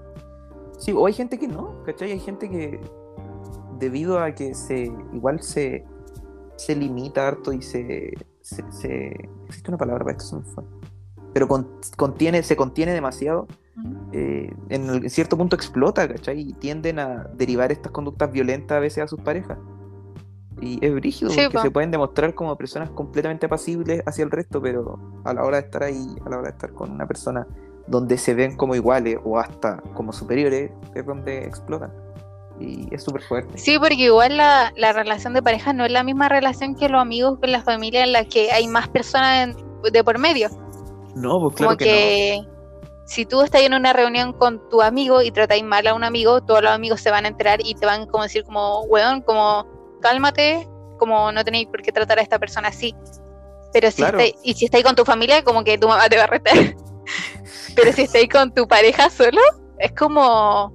Sí, o hay gente que no, ¿cachai? Hay gente que debido a que se igual se, se limita harto y se, se, se- existe una palabra para esto, se me fue. Pero con- contiene, se contiene demasiado, eh, en, el- en cierto punto explota, ¿cachai? Y tienden a derivar estas conductas violentas a veces a sus parejas. Y es brígido, Sí, porque po. se pueden demostrar como personas completamente apacibles hacia el resto, pero a la hora de estar ahí, a la hora de estar con una persona donde se ven como iguales o hasta como superiores, es donde explotan. Y es súper fuerte. Sí, porque igual la, la relación de pareja no es la misma relación que los amigos con la familia en la que hay más personas en- de por medio. No, pues claro como que, que, si tú estás en una reunión con tu amigo y tratáis mal a un amigo, todos los amigos se van a enterar y te van como a decir como, weón, como cálmate, como no tenéis por qué tratar a esta persona así. Pero si Claro. estáis, y si estáis con tu familia, como que tu mamá te va a retar. Pero si estáis con tu pareja solo, es como.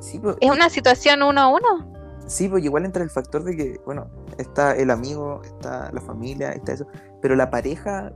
Sí, pues, es una situación uno a uno. Sí, pues igual entra el factor de que, bueno, está el amigo, está la familia, está eso, pero la pareja,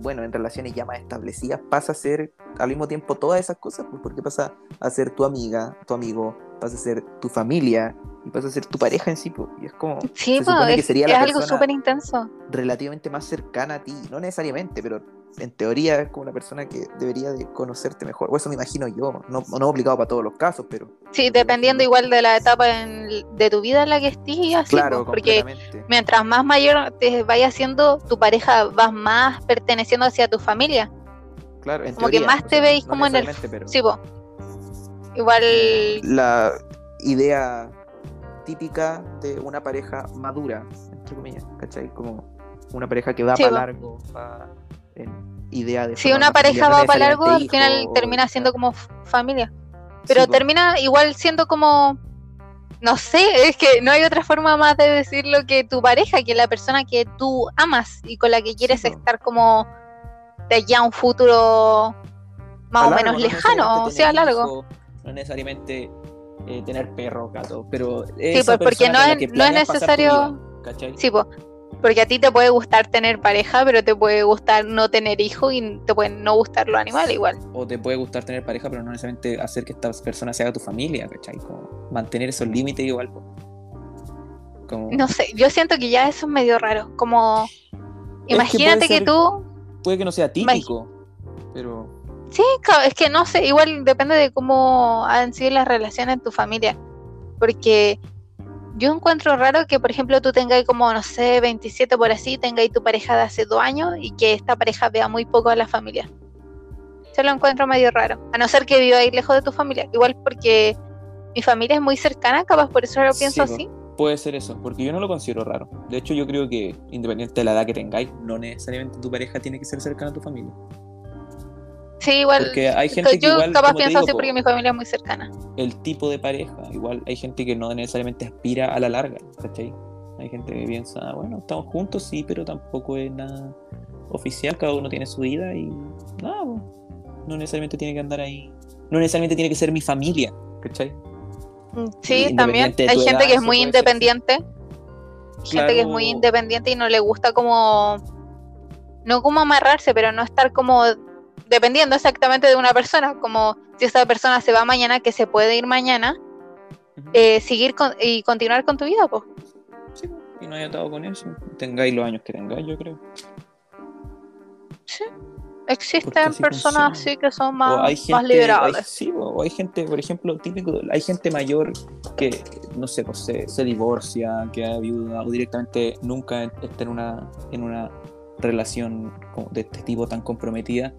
bueno, en relaciones ya más establecidas, pasa a ser al mismo tiempo todas esas cosas, pues porque pasa a ser tu amiga, tu amigo, pasa a ser tu familia y pasa a ser tu pareja en sí, pues, y es como Sí, Se supone que es, sería es la algo súper intenso. relativamente más cercana a ti, no necesariamente, pero en teoría es como la persona que debería de conocerte mejor, o eso me imagino yo, no, no aplicado para todos los casos, pero Sí, dependiendo igual de la etapa en- de tu vida en la que estés y así, claro, porque mientras más mayor te vayas haciendo, tu pareja vas más perteneciendo hacia tu familia. Claro, en como que más o te sea, veis no como en el- pero- Sí, po. Igual, la idea típica de una pareja madura, entre comillas, ¿cachai? Como una pareja que va Sí, para largo, va en idea de... si una pareja va para largo, al final termina siendo como familia. Pero Sí, termina igual siendo como, no sé, es que no hay otra forma más de decirlo que tu pareja, que la persona que tú amas y con la que quieres estar como de allá a un futuro más A o largo, menos no lejano, o sea, largo. No necesariamente eh, tener perro, gato, pero Sí, pues, porque no es- no es necesario- vida. Sí, po. Porque a ti te puede gustar tener pareja, pero te puede gustar no tener hijos y te pueden no gustar los animales igual. O te puede gustar tener pareja, pero no necesariamente hacer que esta persona sea tu familia, ¿cachai? Como mantener esos límites igual. po. Como, No sé, yo siento que ya eso es medio raro. Como, imagínate que, ser- tú, Puede que no sea típico, pero sí, es que no sé, igual depende de cómo han sido las relaciones en tu familia. Porque yo encuentro raro que, por ejemplo, tú tengas como, no sé, 27 por así, tengas tu pareja de hace dos años y que esta pareja vea muy poco a la familia. Yo lo encuentro medio raro. A no ser que viva ahí lejos de tu familia. Igual porque mi familia es muy cercana, capaz por eso lo Sí, pienso po. así. puede ser eso, porque yo no lo considero raro. De hecho, yo creo que independiente de la edad que tengáis, no necesariamente tu pareja tiene que ser cercana a tu familia. Sí, igual. Porque hay gente que yo igual, capaz pienso digo, así po, porque mi familia es muy cercana. el tipo de pareja. Igual hay gente que no necesariamente aspira a la larga, ¿cachai? Hay gente que piensa, "Ah, bueno, estamos juntos, sí, pero tampoco es nada oficial, cada uno tiene su vida y nada, po, no necesariamente tiene que andar ahí, no necesariamente tiene que ser mi familia, ¿cachai? Mm, Sí, también. Hay gente edad, que es muy ser, independiente. Gente que es muy independiente y no le gusta como. No como amarrarse, pero no estar como dependiendo exactamente de una persona. Como si esa persona se va mañana, que se puede ir mañana, eh, seguir con- y continuar con tu vida, pues. Sí, y no haya atado con eso, tengáis los años que tengáis, yo creo. Sí. Existen personas funciona. así que son O más, hay hay, liberables. sí, o hay gente, por ejemplo, típico, hay gente mayor que, no sé, pues, se, se divorcia, queda viuda, o directamente nunca está en una, en una relación de este tipo tan comprometida,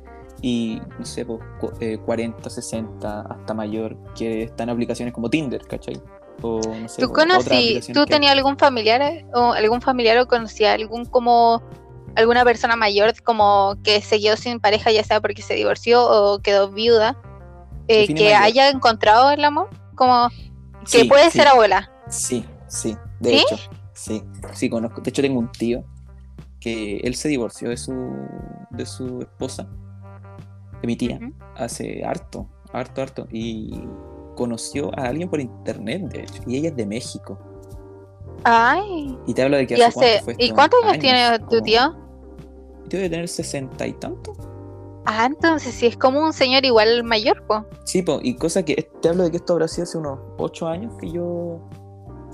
y, no sé, pues, eh, 40, 60, hasta mayor, que está en aplicaciones como Tinder, ¿cachai? O, no sé, ¿Tú pues, conocí, tú hay. tenías algún familiar eh, o algún familiar o conocías algún como alguna persona mayor como que se quedó sin pareja ya sea porque se divorció o quedó viuda eh, que mayor. haya encontrado el amor como que Sí, puede sí. ser abuela Sí, sí, de ¿Sí? hecho, sí, sí conozco. De hecho tengo un tío que él se divorció de su, de su esposa, mi tía, hace harto, harto, harto, y conoció a alguien por internet, de hecho, y ella es de México. ay Y te habla de que y hace, hace cuánto fue y cuántos años tiene tu como- tío debe tener sesenta y tanto. ah entonces sí es como un señor igual mayor pues Sí, po, y cosa que te hablo de que esto habrá sido hace unos ocho años que yo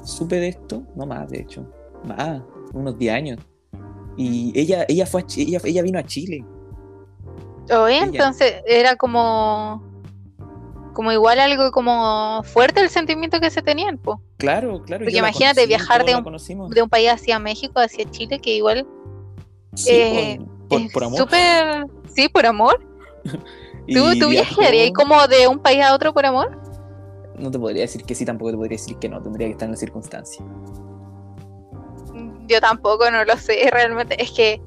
supe de esto, no más, de hecho, más, unos 10 años. Y ella, ella fue a ella, ella vino a Chile. Oye, Ella. entonces era como como igual algo como fuerte el sentimiento que se tenían pues Claro, claro. Porque imagínate viajar de un- de un país hacia México hacia Chile que igual Sí, eh, por, por, es por amor. Súper, sí, por amor. Y ¿Tú, tú viajó- viajarías como de un país a otro por amor? no te podría decir que sí, tampoco te podría decir que no, tendría que estar en la circunstancia. Yo tampoco, no lo sé, realmente. Es que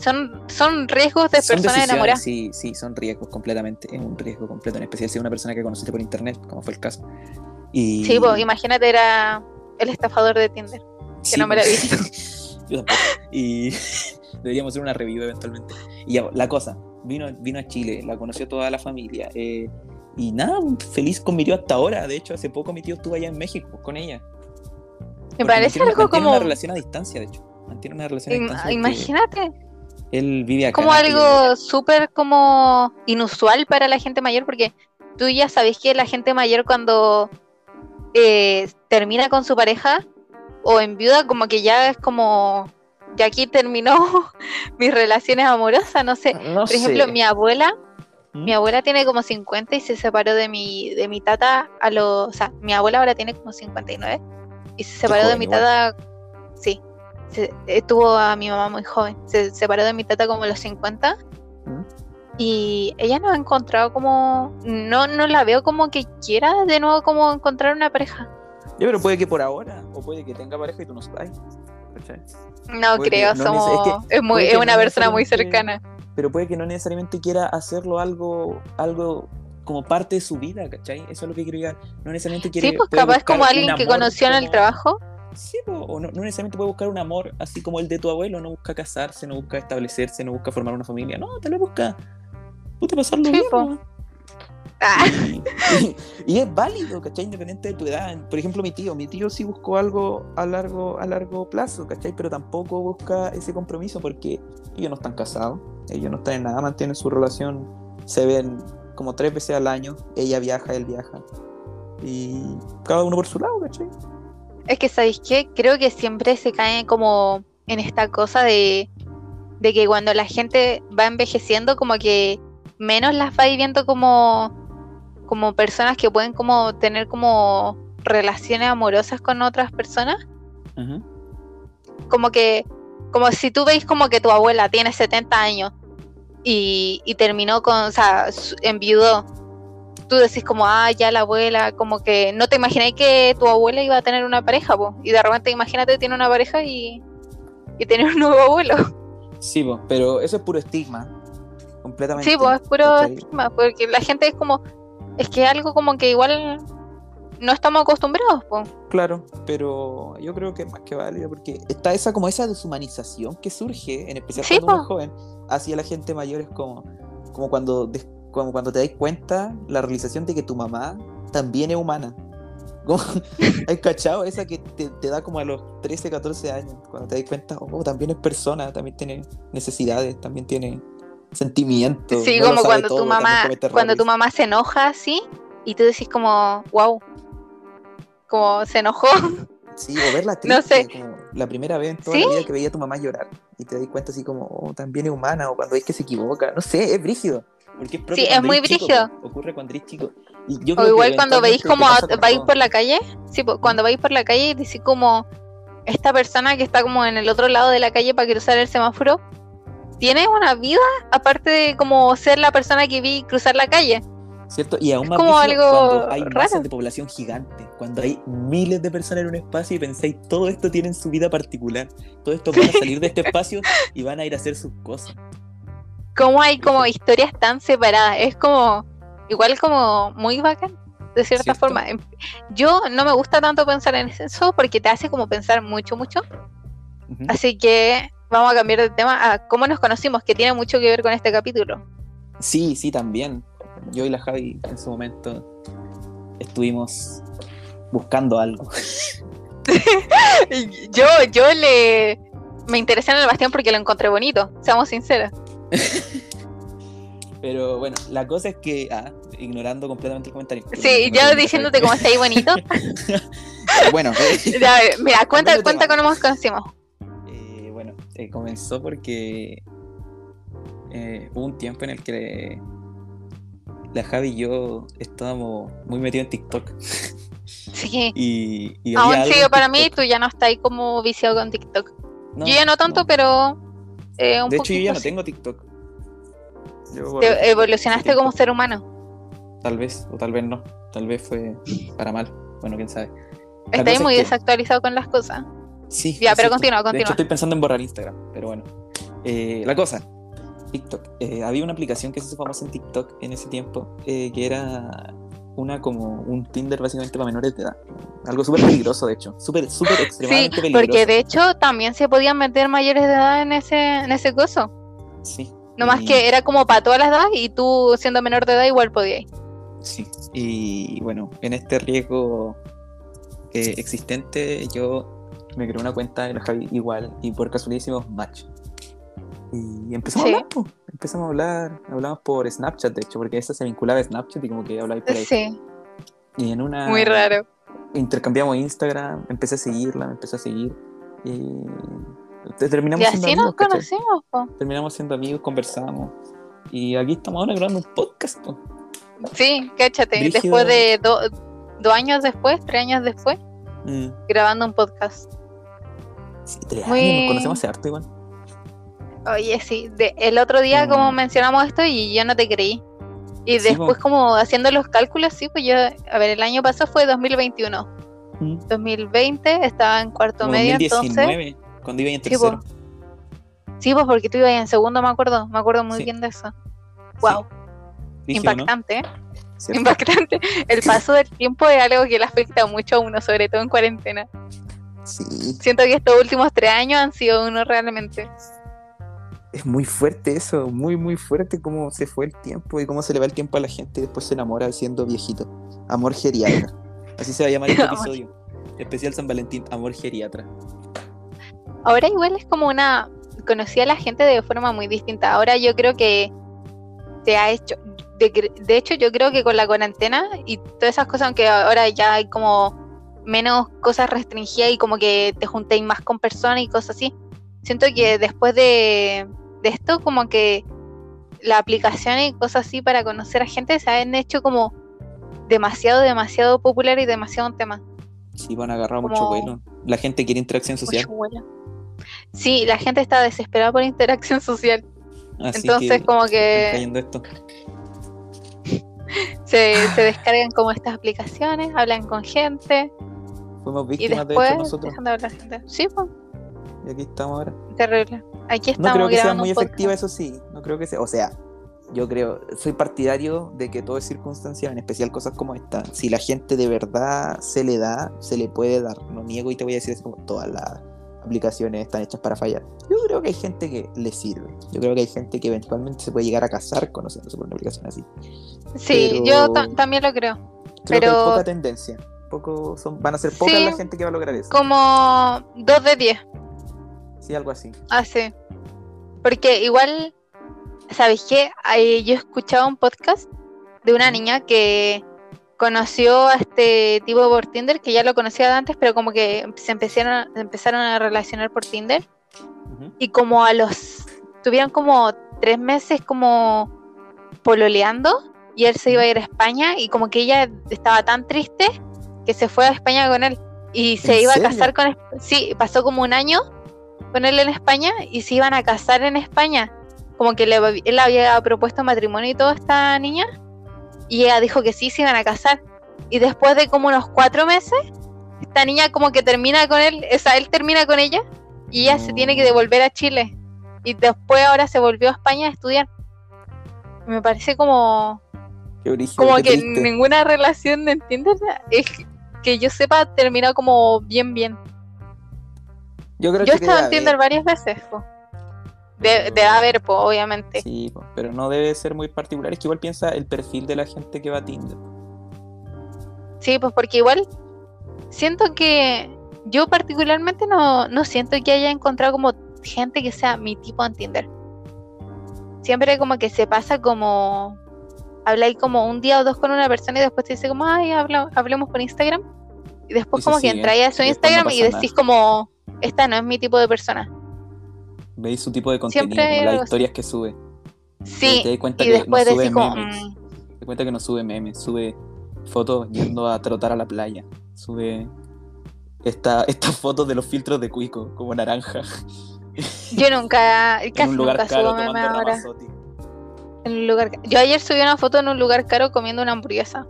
son, son riesgos de Son personas enamoradas. Sí, sí, son riesgos completamente, es un riesgo completo, en especial si es una persona que conociste por internet, como fue el caso. Y... Sí, pues imagínate, era el estafador de Tinder. Sí, no me la he pues. Yo. Y deberíamos hacer una review eventualmente. Y ya, la cosa, vino, vino a Chile, la conoció toda la familia. eh, y nada, feliz con mi tío hasta ahora. De hecho, hace poco mi tío estuvo allá en México con ella. Me Porque parece mantiene- algo mantiene como. una relación a distancia, de hecho. Mantiene una relación a distancia. Imagínate, Él vive acá. como algo súper como inusual para la gente mayor, porque tú ya sabes que la gente mayor cuando eh, termina con su pareja o en viuda, como que ya es como, ya aquí terminó mis relaciones amorosas, no sé. No Por ejemplo, sé. mi abuela, ¿Mm? mi abuela tiene como 50 y se separó de mi, de mi tata a los, o sea, mi abuela ahora tiene como 59 y se separó de mi igual. tata, se, eh, tuvo a mi mamá muy joven, se separó de mi tata como a los 50 ¿Mm? y ella no ha encontrado como, no, no la veo como que quiera de nuevo como encontrar una pareja. Ya, pero puede que por ahora, o puede que tenga pareja y tú no sabes. No Puede que creo, no somos, es es, muy, es que una no persona muy cercana. Pero puede que no necesariamente quiera hacerlo algo, algo como parte de su vida, ¿cachai? Eso es lo que quiero llegar. No necesariamente quiere. Sí, pues capaz como alguien que conoció en el trabajo. Sí, o no, no necesariamente puede buscar un amor así como el de tu abuelo, no busca casarse, no busca establecerse, no busca formar una familia, no, tal vez busca puta, pasarlo Sí, bien. Ah, Y, y- y es válido, ¿cachai? Independiente de tu edad. Por ejemplo, mi tío, mi tío sí buscó algo a largo, a largo plazo, ¿cachai? Pero tampoco busca ese compromiso porque ellos no están casados, ellos no están en nada, mantienen su relación, se ven como tres veces al año, ella viaja, él viaja. Y cada uno por su lado, ¿cachai? Es que, ¿sabéis qué? Creo que siempre se cae como en esta cosa de, de que cuando la gente va envejeciendo, como que menos las va viendo como, como personas que pueden como tener como relaciones amorosas con otras personas. Como que, como si tú veis como que tu abuela tiene 70 años y, y terminó con, o sea, enviudó. Tú decís como, ah, ya la abuela, como que no te imaginé que tu abuela iba a tener una pareja, po. y de repente imagínate tiene una pareja y, y tiene un nuevo abuelo. Sí, po, pero eso es puro estigma. Completamente. Sí, pues es puro ¿cachai? estigma, porque la gente es como, es que algo como que igual no estamos acostumbrados, po. Claro, pero yo creo que es más que válido porque está esa como esa deshumanización que surge, en especial Sí, cuando uno es joven, hacia la gente mayor es como, como cuando, como cuando te das cuenta la realización de que tu mamá también es humana. ¿Has cachado? Esa que te, te da como a los 13, 14 años, cuando te das cuenta, oh, también es persona, también tiene necesidades, también tiene sentimientos. Sí, no como cuando todo, tu mamá, cuando tu mamá se enoja así, y tú decís como, wow, como se enojó. Sí, o verla triste, No sé. como la primera vez en toda ¿Sí? la vida que veía a tu mamá llorar y te das cuenta así como, oh, también es humana, o cuando ves que se equivoca, no sé, es brígido. Porque es propio Sí, es muy brígido. ocurre cuando eres chico. Y yo O igual cuando veis como vais por la calle, sí, cuando vais por la calle y decís como esta persona que está como en el otro lado de la calle para cruzar el semáforo, tiene una vida aparte de como ser la persona que vi cruzar la calle. ¿Cierto? Y aún es más como algo cuando hay masas de población gigante, cuando hay miles de personas en un espacio y pensáis, todo esto tiene su vida particular, todo esto van a salir de este espacio y van a ir a hacer sus cosas. Como hay como historias tan separadas, es como igual como muy bacán de cierta ¿Cierto? forma. Em, Yo no me gusta tanto pensar en eso porque te hace como pensar mucho, mucho. Así que vamos a cambiar de tema a cómo nos conocimos, que tiene mucho que ver con este capítulo. Sí, sí, también. Yo y la Javi en su momento estuvimos buscando algo. Yo, yo le me interesé en el Bastián porque lo encontré bonito, seamos sinceros. Pero bueno, la cosa es que, ah, ignorando completamente el comentario. Sí, ya diciéndote cómo está ahí bonito. bueno, eh, Ya, mira, cuenta, cuenta cómo nos conocimos. eh, bueno, eh, comenzó porque hubo un tiempo en el que la Javi y yo estábamos muy metidos en TikTok. Sí. Y, y Aún en para mí, tú ya no estás ahí como viciado con TikTok. No, yo ya no tanto, no. pero eh, un De hecho, yo ya no tengo TikTok. Yo, Te evolucionaste como ser humano. Tal vez, o tal vez no. Tal vez fue para mal. Bueno, quién sabe. Cosa muy es que- desactualizado con las cosas. Sí. Ya, pero cierto. continúa, De continúa. hecho, estoy pensando en borrar Instagram, pero bueno. Eh, la cosa, TikTok. Eh, había una aplicación que se hizo famosa en TikTok en ese tiempo, eh, que era una como un Tinder básicamente para menores de edad. Algo súper peligroso, de hecho. Súper, súper Sí, extremadamente peligroso. porque de hecho también se podían meter mayores de edad en ese, en ese coso. Sí. No más y- que era como para todas las edades y tú siendo menor de edad igual podías. Sí, y bueno, en este riesgo eh, existente yo me creé una cuenta de la Javi igual y por casualidad hicimos match. Y empezamos Sí. a hablar, po. empezamos a hablar, hablamos por Snapchat de hecho, porque esa se vinculaba a Snapchat y como que habláis por ahí. Sí, Y en una... muy raro. Intercambiamos Instagram, empecé a seguirla, me empezó a seguir y te- terminamos Y siendo así nos conocimos. po. Terminamos siendo amigos, conversamos y aquí estamos ahora grabando un podcast. po. Sí, cáchate. Brígido. Después de do- dos años después, tres años después, Mm, grabando un podcast. sí, tres Muy- años, nos conocemos hace harto igual. Oye, sí, de- el otro día Mm. como mencionamos esto y yo no te creí. Y Sí, después po. como haciendo los cálculos, sí, pues yo, a ver, el año pasado fue 2021. Mm. 2020 estaba en cuarto Como medio, entonces... 2019, cuando iba en Sí, tercero. Sí, pues porque tú ibas en segundo, me acuerdo. Me acuerdo muy Sí. bien de eso. Wow, impactante, ¿eh? Impactante. El paso del tiempo es algo que le afecta mucho a uno, sobre todo en cuarentena. Sí, Siento que estos últimos tres años han sido uno realmente. Es muy fuerte eso, muy, muy fuerte cómo se fue el tiempo y cómo se le va el tiempo a la gente y después se enamora siendo viejito. Amor geriatra. Así se va a llamar este episodio. Especial San Valentín, Amor Geriatra. Ahora igual es como una... Conocí a la gente de forma muy distinta. Ahora yo creo que se ha hecho... De, de hecho yo creo que con la cuarentena y todas esas cosas, aunque ahora ya hay como menos cosas restringidas y como que te juntéis más con personas y cosas así. Siento que después de, de esto como que la aplicación y cosas así para conocer a gente se han hecho como demasiado, demasiado popular y demasiado un tema. Sí, van a agarrar mucho vuelo. La gente quiere interacción social. Mucho. Sí, la gente está desesperada por interacción social. Así Entonces que como que cayendo esto. se, se descargan como estas aplicaciones, hablan con gente Fuimos y víctimas de después hecho nosotros. dejan de hablar gente. Sí, pues, Y aquí estamos ahora. terrible. Aquí No creo que sea muy efectiva, eso sí. No creo que sea. O sea, yo creo, soy partidario de que todo es circunstancial, en especial cosas como esta. Si la gente de verdad se le da, se le puede dar. No niego y te voy a decir como todas las aplicaciones están hechas para fallar. Yo creo que hay gente que le sirve. Yo creo que hay gente que eventualmente se puede llegar a casar conociéndose por una aplicación así. Sí, pero- yo ta- también lo creo. Creo que Pero- hay poca tendencia. Poco son, van a ser pocas Sí. la gente que va a lograr eso. Como 2 de 10. Sí, algo así. Ah, sí. Porque igual, ¿sabéis qué? Yo escuchaba un podcast de una niña que conoció a este tipo por Tinder, que ya lo conocía de antes, pero como que se empezaron, a- empezaron a relacionar por Tinder. Y como a los... Tuvieron como tres meses como pololeando y él se iba a ir a España y como que ella estaba tan triste que se fue a España con él y se ¿En iba serio? a casar con... Sí, pasó como un año con él en España y se iban a casar en España. Como que le, él había propuesto matrimonio y todo a esta niña y ella dijo que sí, se iban a casar. Y después de como unos cuatro meses, esta niña como que termina con él, o sea, él termina con ella y ella se tiene que No. devolver a Chile. Y después ahora se volvió a España a estudiar. Me parece como, Qué como qué que triste. ninguna relación, ¿entiendes? Es que yo sepa, terminó como bien, bien. Yo creo Yo he estado en Tinder varias veces. po. De, de haber, po, obviamente. Sí, po, pero no debe ser muy particular. Es que igual piensa el perfil de la gente que va a Tinder. Sí, pues porque igual siento que yo particularmente no, no siento que haya encontrado como gente que sea mi tipo en Tinder. Siempre como que se pasa como habláis como un día o dos con una persona y después te dice como, ay, habla- hablemos por Instagram. Y después Y como que siguen, entráis a su y después no Instagram y decís como, esta no es mi tipo de persona. Veis su tipo de contenido, Siempre como algo las historias que sube. Sí, te das cuenta y que después no sube decís como, memes. mm, Te das cuenta que no sube memes, sube fotos yendo a trotar a la playa. Sube esta, estas fotos de los filtros de Cuico, como naranja. yo nunca, en casi un lugar nunca caro subo memes ahora. Ramazotti. En un lugar. Yo ayer subí una foto en un lugar caro comiendo una hamburguesa.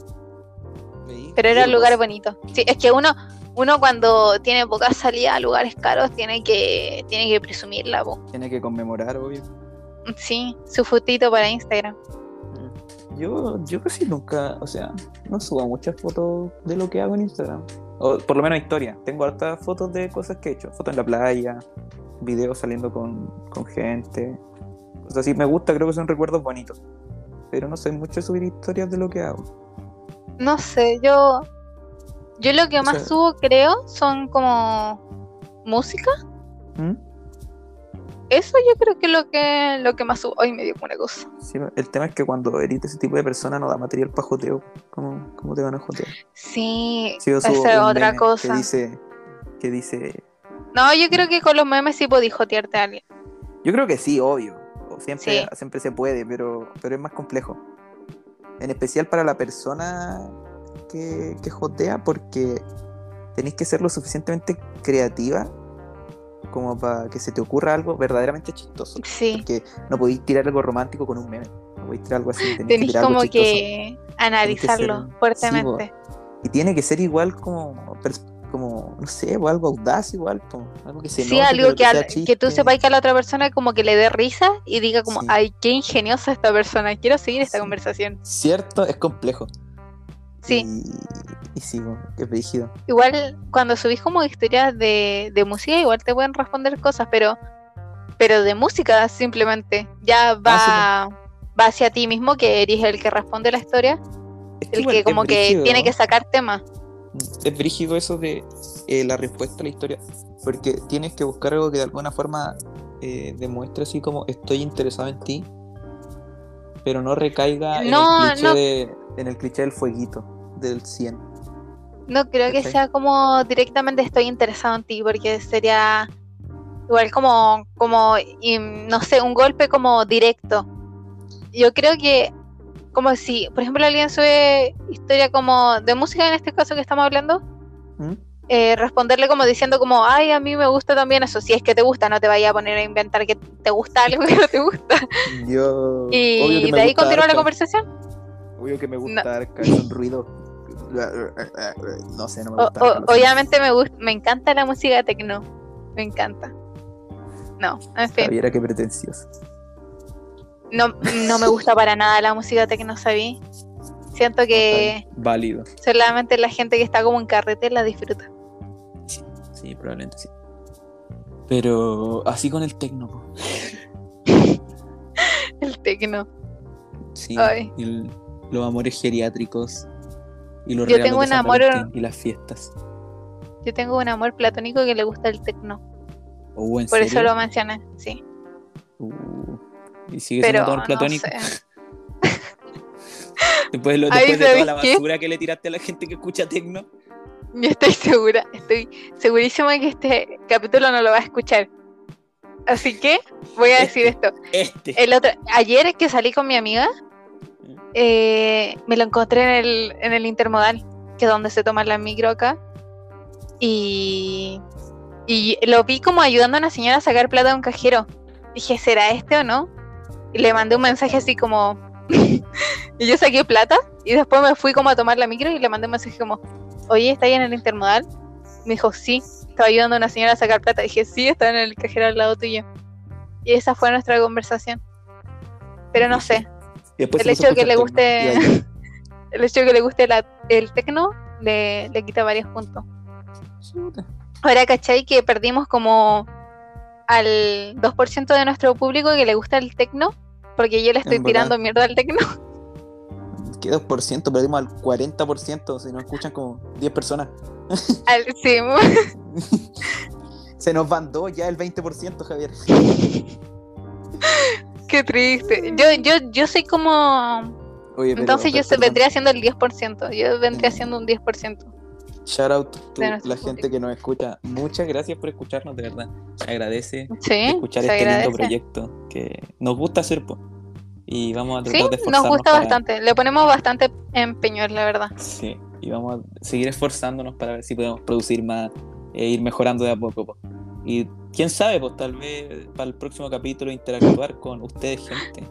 Pero era un lugar bonito. Sí, es que uno, uno cuando tiene poca salida a lugares caros tiene que, tiene que presumirla, po. Tiene que conmemorar, obvio. Sí, su fotito para Instagram. Yo, yo casi nunca, o sea, no subo muchas fotos de lo que hago en Instagram. O por lo menos historia. Tengo hartas fotos de cosas que he hecho. Fotos en la playa, videos saliendo con, con gente. O sea, sí me gusta, creo que son recuerdos bonitos. Pero no soy mucho de subir historias de lo que hago. No sé, yo. Yo lo que O más sea- subo, creo, son como música. ¿Mm? Eso yo creo que es lo que, lo que más subo. Ay, me dio una cosa. Sí, el tema es que cuando eres ese tipo de persona no da material para joteo. ¿Cómo, cómo te van a jotear? Sí, Sí, esa es otra cosa. Que dice, que dice. No, yo creo que con los memes sí podís jotearte a alguien. Yo creo que sí, obvio. Siempre, Sí. siempre se puede, pero, pero es más complejo. En especial para la persona que, que jotea, porque tenéis que ser lo suficientemente creativa como para que se te ocurra algo verdaderamente chistoso. Sí. Porque no podéis tirar algo romántico con un meme. No podéis tirar algo así. Tenéis, que tirar como que analizarlo ser- fuertemente. Y tiene que ser igual como, como no sé, o algo audaz igual, como algo que se Sí, note, algo que, al- que tú sepas que a la otra persona como que le dé risa y diga como, Sí. ay, qué ingeniosa esta persona, quiero seguir esta Sí. conversación. Cierto, es complejo. Sí, Y, y sí, bueno, es rígido. igual cuando subís como historias de, de música, igual te pueden responder cosas, pero pero de música simplemente. Ya va, Ah, va hacia ti mismo, que eres el que responde la historia, Es el que como que brígido, tiene que sacar temas. Es brígido eso de eh, la respuesta a la historia, porque tienes que buscar algo que de alguna forma eh, demuestre así como estoy interesado en ti, pero no recaiga No, en, el cliché no. de- en el cliché del fueguito, del 100. No creo que sea como directamente estoy interesado en ti, porque sería igual como, como y, no sé, un golpe como directo. Yo creo que como si, por ejemplo, alguien sube historia como de música en este caso que estamos hablando, ¿Mm? Eh, responderle como diciendo como, ay, a mí me gusta también eso, si es que te gusta, no te vaya a poner a inventar que te gusta algo que no te gusta. Yo. Y de ahí continúa la conversación. Obvio que me No. gusta Arca, es un ruido. No sé, no me gusta. o- obviamente me gusta, me encanta la música tecno, me encanta. No, en fin. Javiera, qué pretencioso. No, no me gusta para nada la música tecno, ¿sabí? Siento que Válido. solamente la gente que está como en carrete la disfruta. Sí, probablemente sí. Pero así con el tecno. El tecno. Sí, el- los amores geriátricos y los Yo tengo un amor- y las fiestas. Yo tengo un amor platónico que le gusta el tecno. Oh, ¿en Por eso lo mencioné, sí. Uh, y sigue Pero siendo no platónico. sé. Después, lo- después de toda ¿sabes la qué? basura que le tiraste a la gente que escucha tecno. Yo estoy segura, estoy segurísima que este capítulo no lo va a escuchar. Así que voy a decir esto. Este. El otro, ayer que salí con mi amiga, eh, me lo encontré en el, en el intermodal, que es donde se toma la micro acá. Y, y lo vi como ayudando a una señora a sacar plata de un cajero. Dije, ¿será este o no? Y le mandé un mensaje así como... y yo saqué plata y después me fui como a tomar la micro y le mandé un mensaje como, oye, ¿está ahí en el intermodal? Me dijo, sí, estaba ayudando a una señora a sacar plata. Dije, sí, está en el cajero al lado tuyo. Y esa fue nuestra conversación. Pero no sé, el hecho de que le guste el hecho de que le guste la- el tecno le, le quita varios puntos. Ahora, ¿cachai? Que perdimos como al 2% de nuestro público que le gusta el tecno, porque yo le estoy tirando mierda al tecno. ¿Qué 2%? Perdimos al 40%. Si nos escuchan como 10 personas. Al- sí, Se nos van dos ya el 20%, Javier. qué triste. Yo, yo, yo soy como... Oye, pero- Entonces yo se vendría haciendo el 10%. Yo vendría Mm. siendo un 10%. Shout out nuestro la gente que nos escucha. Muchas gracias por escucharnos, de verdad. Se agradece Sí, escuchar se este agradece. lindo proyecto que nos gusta hacer. po. Y vamos a tratar Sí, de nos esforzarnos. gusta para- bastante. Le ponemos bastante empeño, la verdad. Sí, y vamos a seguir esforzándonos para ver si podemos producir más e ir mejorando de a poco. po. Y quién sabe, pues tal vez para el próximo capítulo interactuar con ustedes, gente.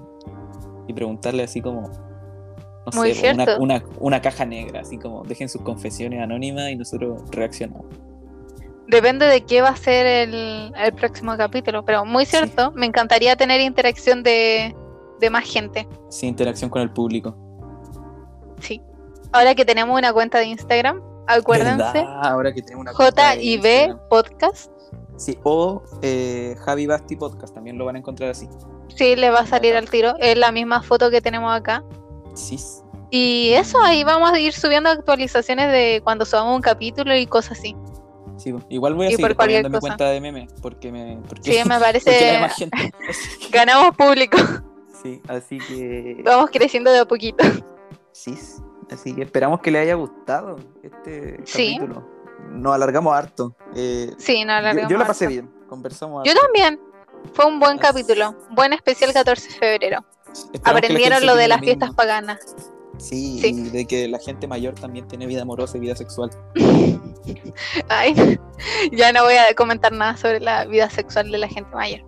y preguntarle así como, no Muy sé, una, cierto. una, una caja negra, así como dejen sus confesiones anónimas y nosotros reaccionamos. Depende de qué va a ser el, el próximo capítulo, pero muy Sí. cierto, me encantaría tener interacción de, de más gente. Sin interacción con el público. Sí. Ahora que tenemos una cuenta de Instagram, acuérdense, ¿Verdad? Ahora que tenemos una JIB Instagram. Podcast. Sí, o eh, Javi Basti Podcast, también lo van a encontrar así. Sí, le va a salir al tiro. Es la misma foto que tenemos acá. Sí. Y eso, ahí vamos a ir subiendo actualizaciones de cuando subamos un capítulo y cosas así. sí. Igual voy a Y seguir poniendo mi cuenta de meme, porque me... Porque, Sí, me porque hay parece. más gente. Ganamos público. Sí, así que... Vamos creciendo de a poquito. Sí, así que esperamos que le haya gustado este Sí. capítulo. Nos alargamos harto. Eh, Sí, no yo, alargamos yo la pasé harto. bien, conversamos Yo harto. también. Fue un buen Así- capítulo. Buen especial 14 de febrero. Esperamos Aprendieron lo de las fiestas paganas. Sí, Sí. y de que la gente mayor también tiene vida amorosa y vida sexual. Ay, ya no voy a comentar nada sobre la vida sexual de la gente mayor.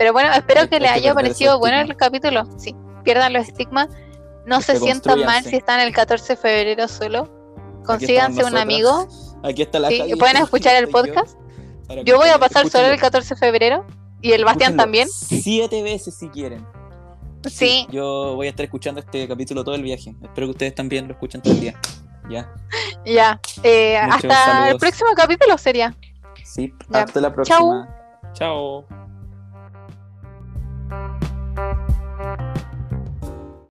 Pero bueno, espero Hay- que les haya parecido bueno el capítulo. Sí, pierdan los estigmas. No se sientan mal si están el 14 de febrero solo. Consíganse un amigo. Aquí está la Sí, Javi, y pueden escuchar el yo, podcast. Yo voy a pasar solo el escúchenlo. 14 de febrero. Y el Bastián Escúchenlo también. Siete veces si quieren. Sí, Yo voy a estar escuchando este capítulo todo el viaje. Espero que ustedes también lo escuchen todo el día. Ya. ya. Eh, hasta el próximo capítulo sería. Sí. Ya. Hasta la próxima. Chao.